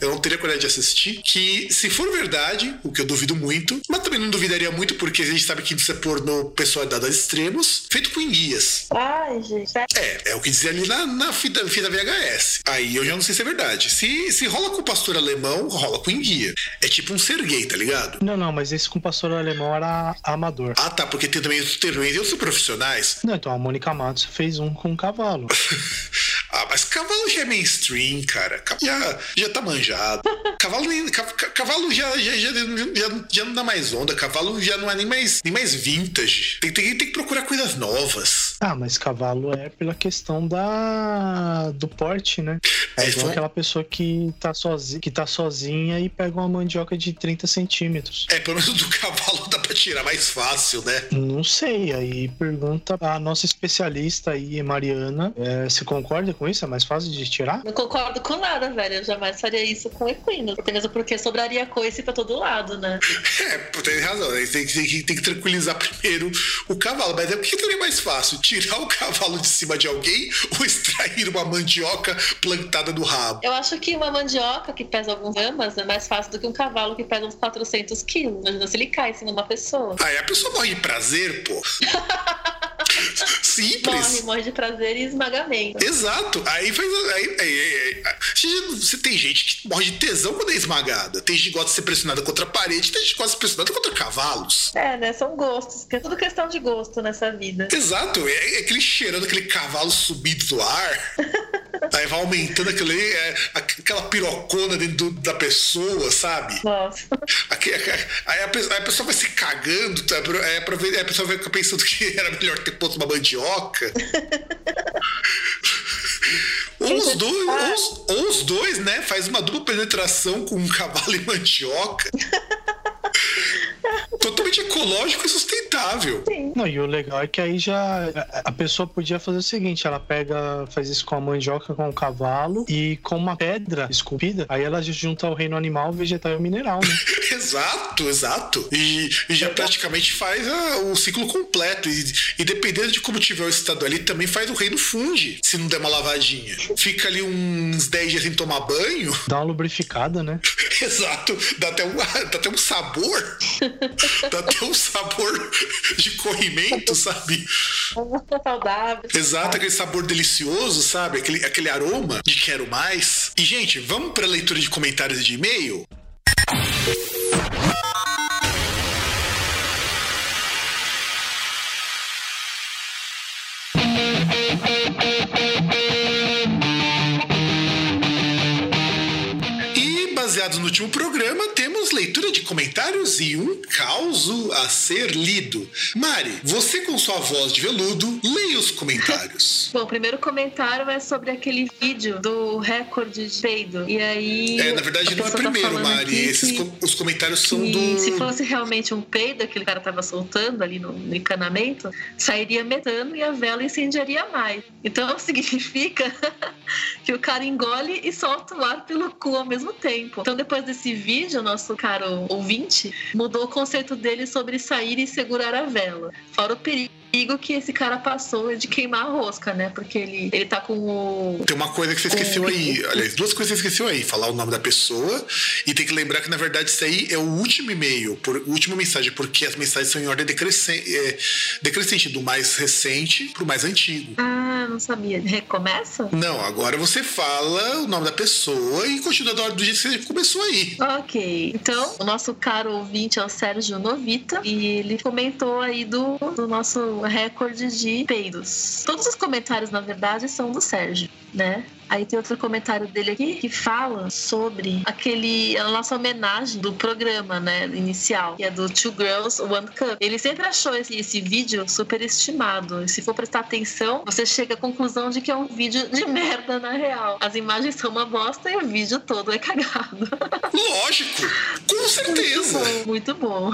eu não teria coragem de assistir. Que se for verdade, o que eu duvido muito, mas também não duvidaria muito porque a gente sabe que isso é pornô pessoal é dado a extremos, feito com enguias. Ai, gente. É, é o que dizia ali na, na fita, fita VHS. Aí eu já não sei se é verdade. Se, se rola com o pastor alemão, rola com enguia. É tipo um ser gay, tá ligado? Não, não, mas esse com pastor alemão era amador. Ah, tá, porque tem também os terrenos e os profissionais. Não, então a Mônica Matos fez um com um cavalo. [laughs] ah, mas cavalo já é mainstream, cara. Já, já tá manjado. [laughs] Cavalo, cavalo já, já, já, já, já não dá mais onda. Cavalo já não é nem mais, nem mais vintage. Tem, tem, tem que procurar coisas novas. Ah, mas cavalo é pela questão da do porte, né? É, é igual aquela pessoa que tá, sozinha, que tá sozinha e pega uma mandioca de 30 centímetros. É, pelo menos do cavalo dá pra tirar mais fácil, né? Não sei. Aí pergunta a nossa especialista aí, Mariana, é, se concorda com isso? É mais fácil de tirar? Não concordo com nada, velho. Eu jamais faria isso com equinos. Apenas porque sobraria coice pra todo lado, né? [laughs] É, tem razão. Né? Tem, tem, tem que tranquilizar [laughs] primeiro o cavalo. Mas é o que seria mais fácil? Tirar o cavalo de cima de alguém [laughs] ou extrair uma mandioca plantada no rabo? Eu acho que uma mandioca que pesa alguns gramas é mais fácil do que um cavalo que pesa uns 400 quilos. Imagina se ele cai em uma pessoa. Aí a pessoa morre de prazer, pô. [laughs] Simples. Morre, morre de prazer e esmagamento. Exato. Aí faz. Aí, aí, aí, você tem gente que morre de tesão quando é esmagada. Tem gente que gosta de ser pressionada contra a parede, tem gente que gosta de ser pressionada contra cavalos. É, né? São gostos. É tudo questão de gosto nessa vida. Exato. É, é aquele cheirando aquele cavalo subido do ar. [laughs] Aí vai aumentando aquilo aí, é, aquela pirocona dentro do, da pessoa, sabe? Nossa. Aqui, aí, a pessoa, aí, a pessoa, vai se cagando, tá? aí a pessoa vai pensando que [laughs] era melhor ter posto uma mandioca. [laughs] ou os dois, os, ou os dois, né? Faz uma dupla penetração com um cavalo e mandioca. [laughs] [laughs] totalmente ecológico e sustentável. Sim. Não, e o legal é que aí já a pessoa podia fazer o seguinte: ela pega, faz isso com a mandioca, com o cavalo e com uma pedra esculpida, aí ela junta o reino animal, vegetal e mineral, né? [laughs] exato, exato. E, e já praticamente faz a, o ciclo completo. E, e, dependendo de como tiver o estado ali, também faz o reino funde, se não der uma lavadinha. Fica ali uns 10 dias sem tomar banho. Dá uma lubrificada, né? [laughs] exato. Dá até um, dá até um sabor. Dá até um sabor de corrimento, sabe? Saudável. Exato, aquele sabor delicioso, sabe? Aquele, aquele aroma de quero mais. E, gente, vamos para a leitura de comentários de e-mail? Último programa, temos leitura de comentários e um causo a ser lido. Mari, você com sua voz de veludo, leia os comentários. [laughs] Bom, o primeiro comentário é sobre aquele vídeo do recorde de peido. E aí. É, na verdade não é o tá primeiro, tá Mari. Esses os comentários são do. Se fosse realmente um peido, aquele cara tava soltando ali no, no encanamento, sairia metano e a vela incendiaria mais. Então [laughs] significa que o cara engole e solta o ar pelo cu ao mesmo tempo. Então, depois desse vídeo, nosso caro ouvinte mudou o conceito dele sobre sair e segurar a vela. Fora o perigo perigo que esse cara passou de queimar a rosca, né? Porque ele, ele tá com o. Tem uma coisa que você esqueceu aí. Aliás, duas coisas que você esqueceu aí. Falar o nome da pessoa e tem que lembrar que, na verdade, isso aí é o último e-mail, por, última mensagem, porque as mensagens são em ordem decrescente, é, decrescente do mais recente pro mais antigo. Ah, não sabia. Recomeça? Não, agora você fala o nome da pessoa e continua da ordem do jeito que você começou aí. Ok. Então, o nosso caro ouvinte é o Sérgio Novita e ele comentou aí do, do nosso recorde de peidos. Todos os comentários, na verdade, são do Sérgio, né? Aí tem outro comentário dele aqui que fala sobre aquele a nossa homenagem do programa, né, inicial, que é do Two Girls One Cup. Ele sempre achou esse, esse vídeo super estimado. E se for prestar atenção, você chega à conclusão de que é um vídeo de merda na real. As imagens são uma bosta e o vídeo todo é cagado. Lógico, com certeza. Muito bom, muito bom.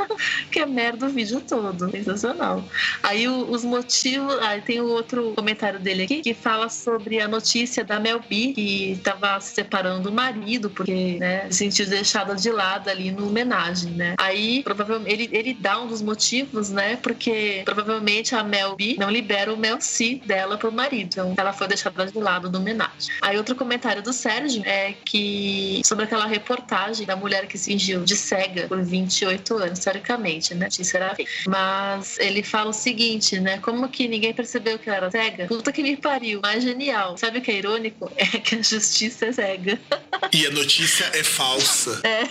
[laughs] que é merda o vídeo todo, sensacional. Aí os motivos, aí tem o outro comentário dele aqui que fala sobre a notícia notícia da Mel B, que estava se separando do marido, porque, né, se sentiu deixada de lado ali no homenagem, né? Aí, provavelmente, ele, ele dá um dos motivos, né? Porque provavelmente a Mel B não libera o Mel C dela pro marido. Então, ela foi deixada de lado no homenagem. Aí, outro comentário do Sérgio é que sobre aquela reportagem da mulher que se fingiu de cega por 28 anos, teoricamente, né? Isso era Mas ele fala o seguinte, né? Como que ninguém percebeu que ela era cega? Puta que me pariu. Mais genial. Sabe o que é irônico? É que a justiça é cega. E a notícia é falsa. É.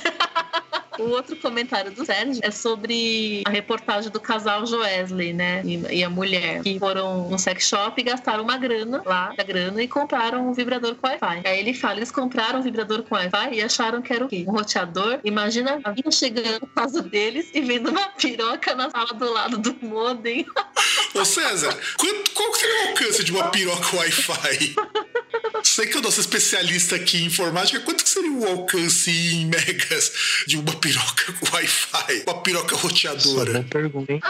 O outro comentário do Sérgio é sobre a reportagem do casal Joesley, né? E, a mulher, que foram no sex shop e gastaram uma grana lá, a grana, e compraram um vibrador com Wi-Fi. Aí ele fala: eles compraram um vibrador com Wi-Fi e acharam que era o quê? Um roteador. Imagina a vida chegando no caso deles e vendo uma piroca na sala do lado do modem. Ô César, quanto, qual seria o alcance de uma piroca Wi-Fi? [laughs] Sei que eu não sou especialista aqui em informática. Quanto seria o alcance em megas de uma piroca com Wi-Fi? Uma piroca roteadora? Boa pergunta, hein?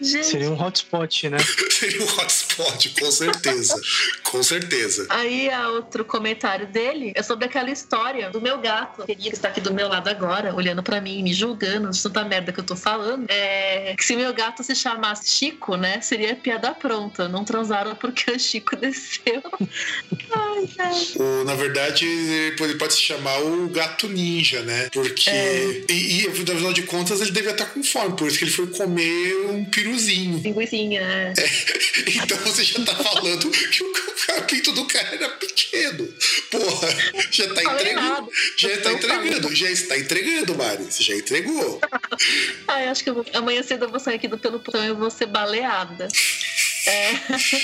Gente. Seria um hotspot, né? [laughs] Seria um hotspot, com certeza. com certeza. Aí, a outro comentário dele é sobre aquela história do meu gato, que está aqui do meu lado agora, olhando para mim, me julgando de tanta merda que eu tô falando. É que se meu gato se chamasse Chico, né? Seria piada pronta. Não transaram porque o Chico [laughs] desceu. Ou, na verdade, ele pode se chamar o gato ninja, né? Porque. É. E, e, afinal de contas, ele devia estar com fome, por isso que ele foi comer um piruzinho. Linguicinha, né? É. [laughs] Então você já tá falando que o capítulo do cara era pequeno. Porra, já tá entregando. Já tá entregando, já está entregando, Mari. Você já entregou. Ai, acho que vou... amanhã cedo eu vou sair aqui do pelo e eu vou ser baleada. [laughs] É.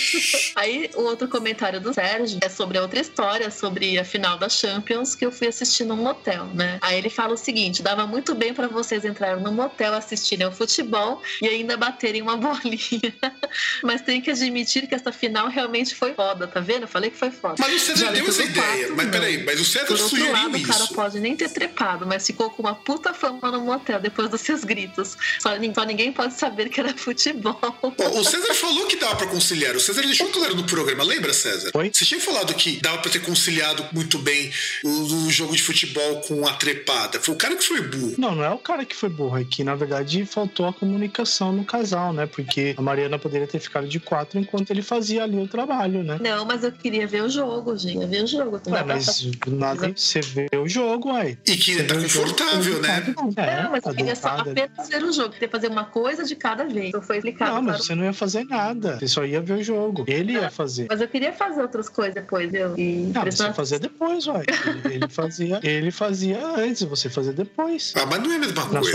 [laughs] Aí o outro comentário do Sérgio é sobre a outra história, sobre a final da Champions que eu fui assistir num motel, né? Aí ele fala o seguinte: dava muito bem para vocês entrarem no motel, assistirem ao futebol e ainda baterem uma bolinha. [laughs] Mas tem que admitir que essa final realmente foi foda, tá vendo? Eu falei que foi foda. Mas o César deu essa ideia. Mas peraí, mas o César Por outro lado, isso. o cara pode nem ter trepado, mas ficou com uma puta fama no motel depois dos seus gritos. Só, só ninguém pode saber que era futebol. o César falou que dava para conciliar. O César deixou claro no programa, lembra, César? Oi? Você tinha falado que dava para ter conciliado muito bem o, o, jogo de futebol com a trepada. Foi o cara que foi burro. Não, não é o cara que foi burro, é que na verdade faltou a comunicação no casal, né? Porque a Mariana poderia ter ficado de quatro enquanto ele fazia ali o trabalho, né? Não, mas eu queria ver o jogo, gente. Eu ver o jogo. Ué, mas nada, você vê o jogo, ué. E que ele tá confortável, né? É, não, mas eu queria só apenas ver o jogo. Queria fazer uma coisa de cada vez. Então foi explicado. Não, mas você não ia fazer nada. Você só ia ver o jogo. Ele ia fazer. Mas eu queria fazer outras coisas depois, eu. E não, você fazer depois, uai. Ele, fazia, ele fazia antes, você fazia depois. Ah, mas não é a mesma coisa.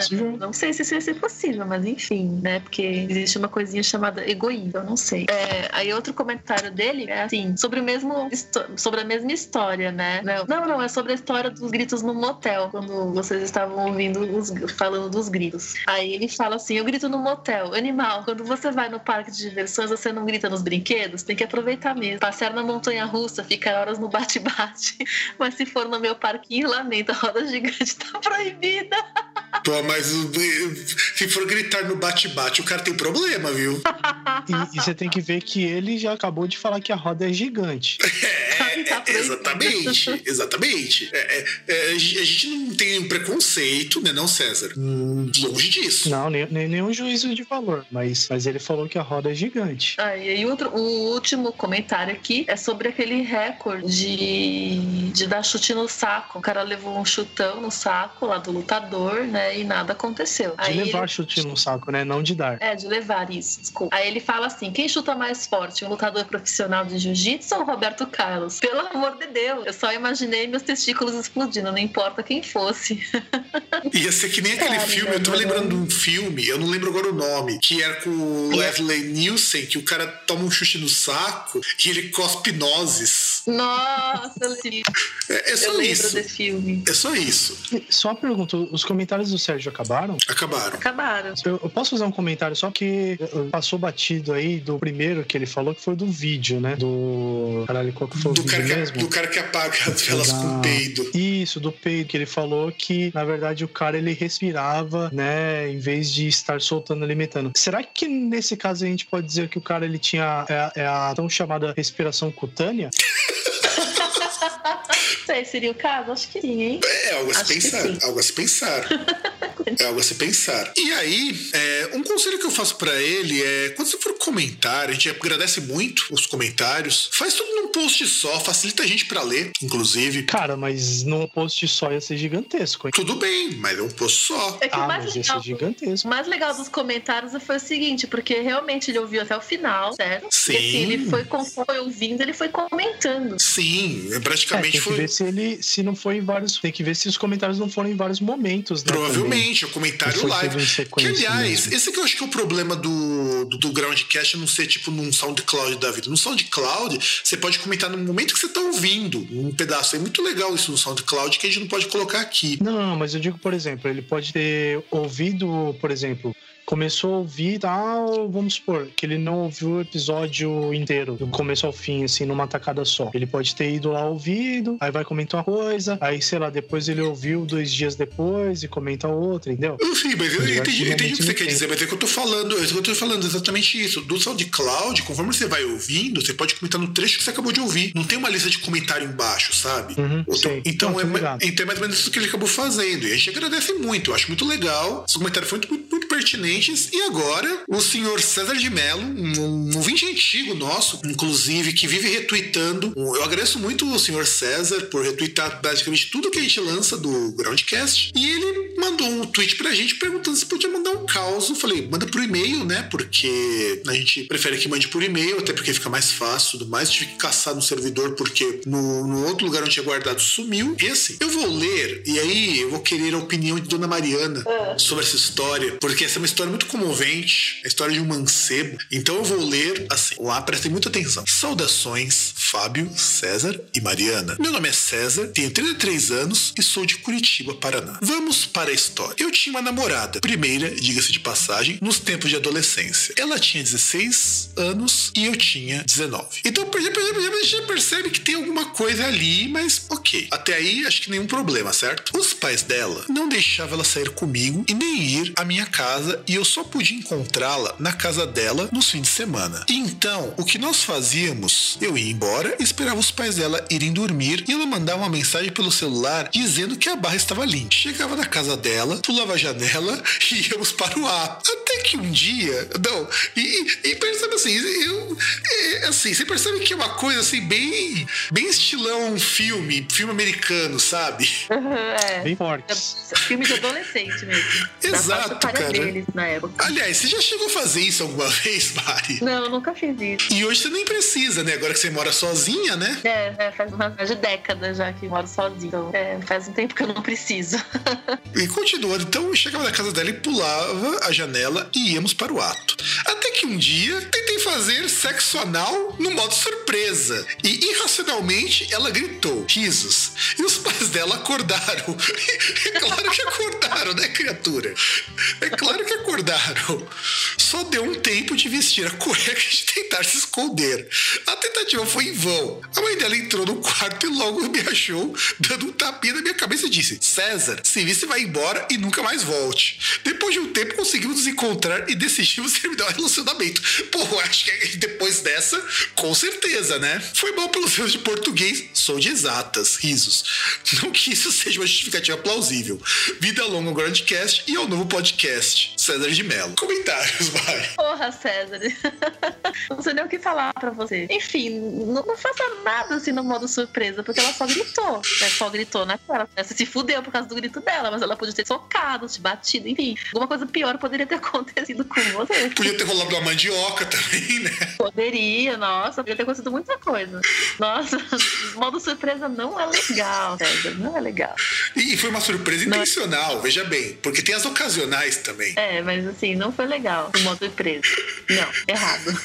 Sua, é, não sei se isso ia ser possível, mas enfim, né? Porque existe uma coisinha chamada egoísmo, eu não sei. É, aí outro comentário dele é assim, sobre o mesmo sobre a mesma história, né? Não, não, não, é sobre a história dos gritos no motel, quando vocês estavam ouvindo os falando dos gritos. Aí ele fala assim: eu grito no motel, animal, quando você vai no parque de diversões, você não grita nos brinquedos, tem que aproveitar mesmo. Passear na montanha russa, ficar horas no bate-bate. [laughs] Mas se for no meu parquinho, lamento, a roda gigante tá proibida. Pô, mas se for gritar no bate-bate, o cara tem problema, viu? E, e, você tem que ver que ele já acabou de falar que a roda é gigante. [laughs] É, tá é, exatamente, exatamente. É, é, é, a gente não tem um preconceito, né, não, César? Hum, longe disso. Não, nem, nem, nenhum juízo de valor, mas, mas ele falou que a roda é gigante. Ah, e aí outro, o último comentário aqui é sobre aquele recorde de, de dar chute no saco. O cara levou um chutão no saco lá do lutador, né? E nada aconteceu. De aí levar ele... chute no saco, né? Não de dar. É, de levar isso, desculpa. Aí ele fala assim: quem chuta mais forte? Um lutador profissional de jiu-jitsu ou Roberto Carlos? Pelo amor de Deus, eu só imaginei meus testículos explodindo, não importa quem fosse. [laughs] Ia ser que nem aquele é, filme, eu tô lembrando de um filme, eu não lembro agora o nome, que era com o Leslie Nielsen, que o cara toma um chute no saco e ele cospe nozes. Nossa, é, é só eu isso. desse filme. É só isso. Só uma pergunta: os comentários do Sérgio acabaram? Acabaram. Acabaram. Eu, eu posso fazer um comentário só que passou batido aí do primeiro que ele falou, que foi do vídeo, né? Do. Caralho, qual que foi o do vídeo? cara que, mesmo? Do cara que apaga as velas da... com peido. Isso, do peido, que ele falou que, na verdade, o cara ele respirava, né, em vez de estar soltando, alimentando. Será que nesse caso a gente pode dizer que o cara ele tinha é, é a tão chamada respiração cutânea? [laughs] sei, seria o caso? Acho que sim, hein? É, algo a se pensar. Algo a se pensar. [laughs] é algo a se pensar. E aí, é, um conselho que eu faço para ele é: quando você for comentar, a gente agradece muito os comentários, faz tudo num post só, facilita a gente para ler, inclusive. Cara, mas num post só ia ser gigantesco. Hein? Tudo bem, mas é um post só. É que ah, o mais legal, gigantesco. O mais legal dos comentários foi o seguinte, porque realmente ele ouviu até o final, certo? Sim. E assim, ele foi, foi ouvindo, ele foi comentando. Sim, praticamente é, foi. Ver se ele se não foi em vários. Tem que ver se os comentários não foram em vários momentos, né? Provavelmente, o comentário live. Que, aliás, mesmo. esse que eu acho que é o problema do, do, do Groundcast não ser tipo num SoundCloud da vida. No SoundCloud, você pode comentar no momento que você tá ouvindo um pedaço. É muito legal isso no SoundCloud que a gente não pode colocar aqui. Não, mas eu digo, por exemplo, ele pode ter ouvido, por exemplo, começou a ouvir tal, vamos supor, que ele não ouviu o episódio inteiro, do começo ao fim, assim, numa tacada só. Ele pode ter ido lá ouvido, aí vai comentar uma coisa, aí, sei lá, depois ele ouviu dois dias depois e comenta outra, entendeu? Sim, mas eu, entendi, entendi o que você quer dizer, mas é que eu tô falando, é que eu tô falando exatamente isso. Do SoundCloud, conforme você vai ouvindo, você pode comentar no trecho que você acabou de ouvir. Não tem uma lista de comentário embaixo, sabe? Uhum, sim. Então, é, então é mais ou menos isso que ele acabou fazendo. E a gente agradece muito, eu acho muito legal. Esse comentário foi muito, muito, muito pertinente e agora, o senhor César de Mello, um, um ouvinte antigo nosso, inclusive, que vive retweetando. Eu agradeço muito o senhor César por retweetar basicamente tudo que a gente lança do Groundcast. E ele mandou um tweet pra gente perguntando se podia mandar um caos. Eu falei, manda por e-mail, né? Porque a gente prefere que mande por e-mail, até porque fica mais fácil tudo mais. Tive que caçar no servidor porque no, no outro lugar onde tinha guardado sumiu. E assim, eu vou ler e aí eu vou querer a opinião de Dona Mariana ah. sobre essa história, porque essa é uma história muito comovente, a história de um mancebo. Então eu vou ler assim. Lá prestem muita atenção. Saudações, Fábio, César e Mariana. Meu nome é César, tenho 33 anos e sou de Curitiba, Paraná. Vamos para a história. Eu tinha uma namorada, primeira, diga-se de passagem, nos tempos de adolescência. Ela tinha 16 anos e eu tinha 19. Então, já percebe que tem alguma coisa ali, mas ok. Até aí, acho que nenhum problema, certo? Os pais dela não deixavam ela sair comigo e nem ir à minha casa e eu só podia encontrá-la na casa dela nos fins de semana. Então, o que nós fazíamos? Eu ia embora, esperava os pais dela irem dormir e ela mandava uma mensagem pelo celular dizendo que a barra estava limpa. Chegava na casa dela, pulava a janela [laughs] e íamos para o ar. Até que um dia, não, e, e percebe assim, eu, é, assim, você percebe que é uma coisa assim, bem, bem estilão filme, filme americano, sabe? Uhum, é. Bem forte. É, filme de adolescente mesmo. [laughs] Exato, cara. Deles na época. Aliás, você já chegou a fazer isso alguma [laughs] vez, Mari? Não, nunca fiz isso. E hoje você nem precisa, né? Agora que você mora sozinha, né? É, é faz mais de década já que moro sozinha. Então, é, faz um tempo que eu não preciso. [laughs] e continuando, então eu chegava na casa dela e pulava a janela e íamos para o ato. Até que um dia tentei fazer sexo anal no modo surpresa. E irracionalmente ela gritou, risos. E os pais dela acordaram. [laughs] é claro que acordaram, né, criatura? É claro que acordaram acordaram. Só deu um tempo de vestir a cueca e de tentar se esconder. A tentativa foi em vão. A mãe dela entrou no quarto e logo me achou, dando um tapinha na minha cabeça e disse: César, se visse, vai embora e nunca mais volte. Depois de um tempo, conseguimos nos encontrar e decidimos terminar o relacionamento. Pô, acho que depois dessa, com certeza, né? Foi mal pelos seus de português, sou de exatas, risos. Não que isso seja uma justificativa plausível. Vida longa ao Grandcast e ao novo podcast. César de Mello. Comentários, vai. Porra, César. [laughs] não sei nem o que falar pra você. Enfim, não, não faça nada assim no modo surpresa, porque ela só gritou. Né? Só gritou na cara. Você se fudeu por causa do grito dela, mas ela podia ter socado, te batido, enfim. Alguma coisa pior poderia ter [laughs] acontecido com você. Podia ter rolado uma mandioca também, né? Poderia, nossa, podia ter acontecido muita coisa. Nossa, [laughs] modo surpresa não é legal, César. Não é legal. E foi uma surpresa não. intencional, veja bem. Porque tem as ocasionais também. É, mas assim, não foi legal o modo surpresa. Não, errado.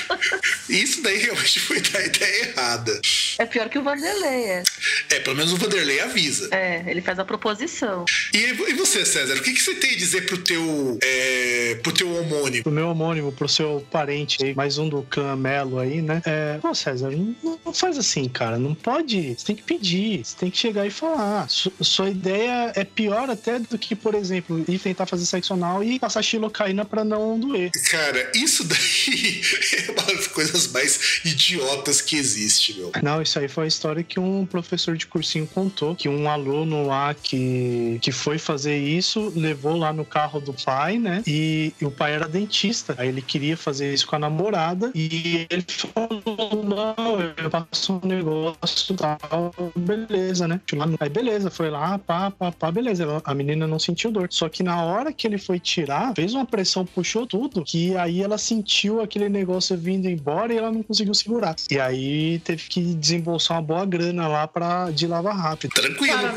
[laughs] Isso daí realmente foi da ideia errada. É pior que o Vanderlei, é. É, pelo menos o Vanderlei avisa. É, ele faz a proposição. E, e você, César, o que, que você tem a dizer pro teu, é, pro teu homônimo? Pro meu homônimo, pro seu parente gente, mais um do Camelo aí, né? É, pô, César, não, não, faz assim, cara. Não pode. Você tem que pedir, você tem que chegar e falar. Su, sua ideia é pior até do que, por exemplo, ir tentar fazer sexo anal e passar xilocaína pra não doer. Cara, isso daí [laughs] é uma das coisas mais idiotas que existe, meu. Não, isso aí foi a história que um professor de cursinho contou, que um aluno lá que, que foi fazer isso, levou lá no carro do pai, né? E, e o pai era dentista. Aí ele queria fazer isso com a namorada e ele falou: Não, eu faço um negócio tal, beleza, né? Aí beleza, foi lá, pá, pá, pá, beleza. A menina não sentiu dor. Só que na hora que ele foi tirar, fez uma pressão, puxou tudo, que aí ela sentiu aquele negócio vindo embora e ela não conseguiu segurar. E aí teve que desembolsar uma boa grana lá pra de lavar rápido. Tranquilo. Claro,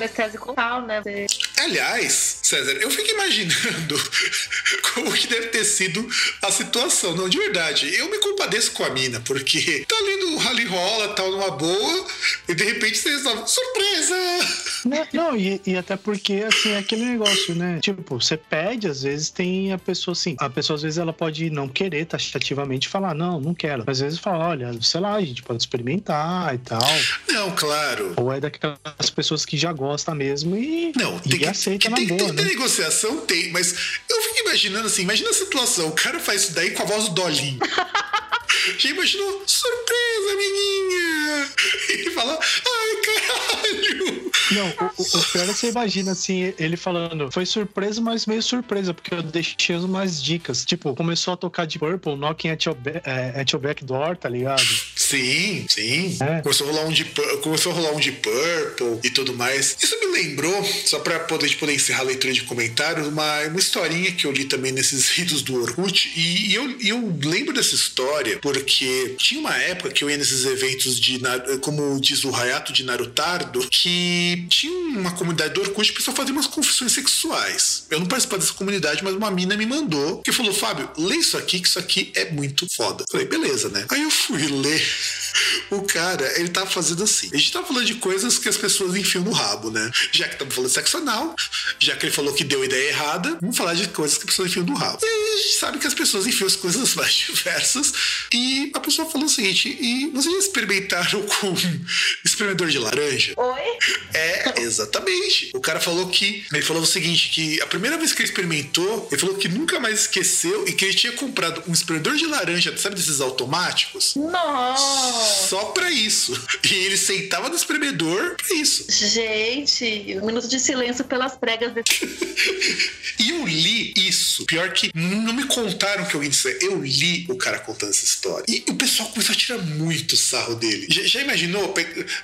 né? Aliás, César, eu fico imaginando [laughs] como que deve ter sido a situação. Não, de verdade, eu me compadeço com a mina, porque tá ali no rally rola, tal, numa boa, e de repente você resolve, surpresa! Não, não e, e, até porque, assim, é aquele negócio, né? Tipo, você pede, às vezes tem a pessoa assim, a pessoa às vezes ela pode não querer taxativamente falar, não, não quero. Às vezes fala, olha, sei lá, a gente pode experimentar e tal. Não, claro. Ou é daquelas pessoas que já gostam mesmo e, não, e tem que, aceita que na tem, boa, tem, né? Negociação, tem, mas eu fico imaginando assim, imagina a situação, o cara faz isso daí com a voz do Dolinho. [laughs] Imaginou? Surpresa, amiguinha! [laughs] E fala, ai, caralho! Não, o, o, pior é que você imagina assim, ele falando, foi surpresa, mas meio surpresa, porque eu deixei umas dicas. Tipo, começou a tocar de Purple, Knocking at your, é, at your Back Door, tá ligado? Sim, sim. É. Começou, a rolar um de, começou a rolar um de Purple e tudo mais. Isso me lembrou, só pra poder, poder encerrar a leitura de comentários, uma, uma historinha que eu li também nesses [laughs] ritos do Orkut. E, e eu, eu lembro dessa história porque tinha uma época que eu ia nesses eventos de, como diz o Hayato de Narutardo, que tinha uma comunidade do Orkut que pessoal fazia umas confissões sexuais. Eu não participava dessa comunidade, mas uma mina me mandou que falou: Fábio, lê isso aqui, que isso aqui é muito foda. falei, beleza, né? Aí eu fui ler. [laughs] O cara, ele tava fazendo assim. A gente tava falando de coisas que as pessoas enfiam no rabo, né? Já que estamos falando de sexo anal, já que ele falou que deu ideia errada, vamos falar de coisas que as pessoas enfiam no rabo. E a gente sabe que as pessoas enfiam as coisas [laughs] mais diversas. E a pessoa falou o seguinte: e vocês já experimentaram com [laughs] espremedor de laranja? Oi? É, exatamente. O cara falou que. Ele falou o seguinte: que a primeira vez que ele experimentou, ele falou que nunca mais esqueceu e que ele tinha comprado um espremedor de laranja, sabe desses automáticos? Nossa! Só pra isso. E ele sentava no espremedor pra isso. Gente, um minuto de silêncio pelas pregas desse. [laughs] e eu li isso. Pior que não me contaram que alguém disse. Eu li o cara contando essa história. E o pessoal começou a tirar muito sarro dele. Já, já imaginou?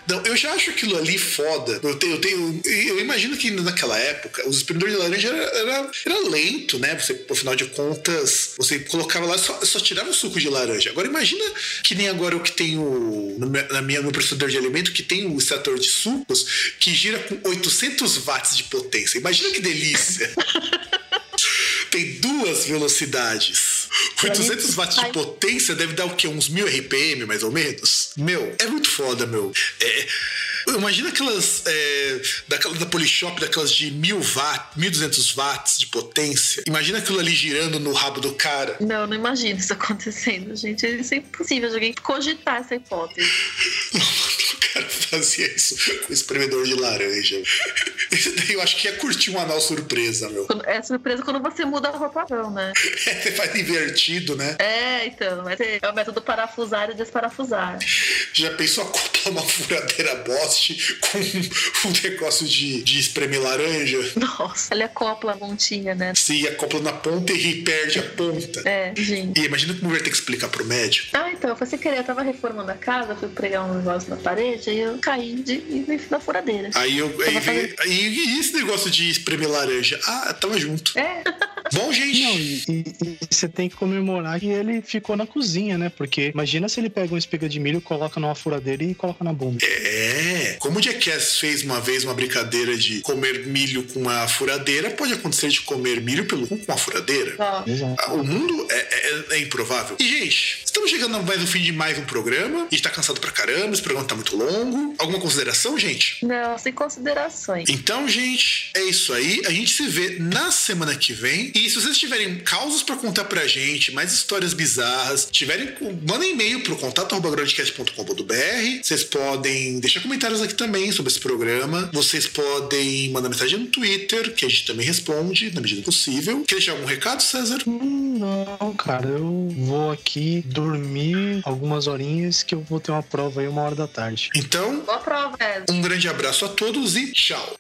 Não, eu já acho aquilo ali foda. Eu tenho, eu tenho. Eu imagino que naquela época, os espremedores de laranja era, era, era, lento, né? Você, afinal de contas, você colocava lá só, só tirava o suco de laranja. Agora imagina que nem agora o que tem o. Na minha, no processador de alimento, que tem o extrator de sucos que gira com 800 watts de potência. Imagina que delícia! [laughs] tem duas velocidades. 800 watts de potência deve dar o quê? Uns 1000 RPM, mais ou menos? Meu, é muito foda, meu. É. Imagina aquelas é, daquela, da Polishop, daquelas de 1000 watts, 1200 watts de potência. Imagina aquilo ali girando no rabo do cara. Não, não imagino isso acontecendo, gente. Isso é impossível de alguém cogitar essa hipótese. [laughs] [laughs] o cara fazia isso com espremedor de laranja. Esse [laughs] daí eu acho que ia curtir um anal surpresa, meu. É surpresa quando você muda a roupa, não, né? [laughs] É, você faz invertido, né? É, então. Mas é o método parafusar e desparafusar. Já pensou acoplar uma furadeira Bosch com um negócio de, de espremer laranja? Nossa, ele acopla a pontinha, né? Sim, acopla na ponta e perde a ponta. É, gente. E imagina como vai ter que explicar pro médico. Ah, então, eu falei querer, eu tava reformando a casa, fui pregar um negócio na parede, aí eu caí de, de, na furadeira. Aí eu. Aí, e esse negócio de espremer laranja? Ah, tava junto. É. [laughs] Bom, gente. Não, e, e, e, você tem que comemorar que ele ficou na cozinha, né? Porque imagina se ele pega uma espiga de milho, coloca numa furadeira e coloca na bomba. É. Como o Jackass fez uma vez uma brincadeira de comer milho com uma furadeira, pode acontecer de comer milho pelo com uma furadeira. Ah. O mundo é, é, é, improvável. E, gente, estamos chegando mais no fim de mais um programa. A gente tá cansado pra caramba, esse programa tá muito longo. Alguma consideração, gente? Não, sem considerações. Então, gente, é isso aí. A gente se vê na semana que vem. E se vocês tiverem causos para contar pra gente, mais histórias bizarras, tiverem, mandem e-mail pro contato.grandcast.com.br. Vocês podem deixar comentários aqui também sobre esse programa. Vocês podem mandar mensagem no Twitter, que a gente também responde na medida possível. Quer deixar algum recado, César? Hum, não, cara, eu vou aqui dormir algumas horinhas que eu vou ter uma prova aí uma hora da tarde. Então, Boa prova, um grande abraço a todos e tchau.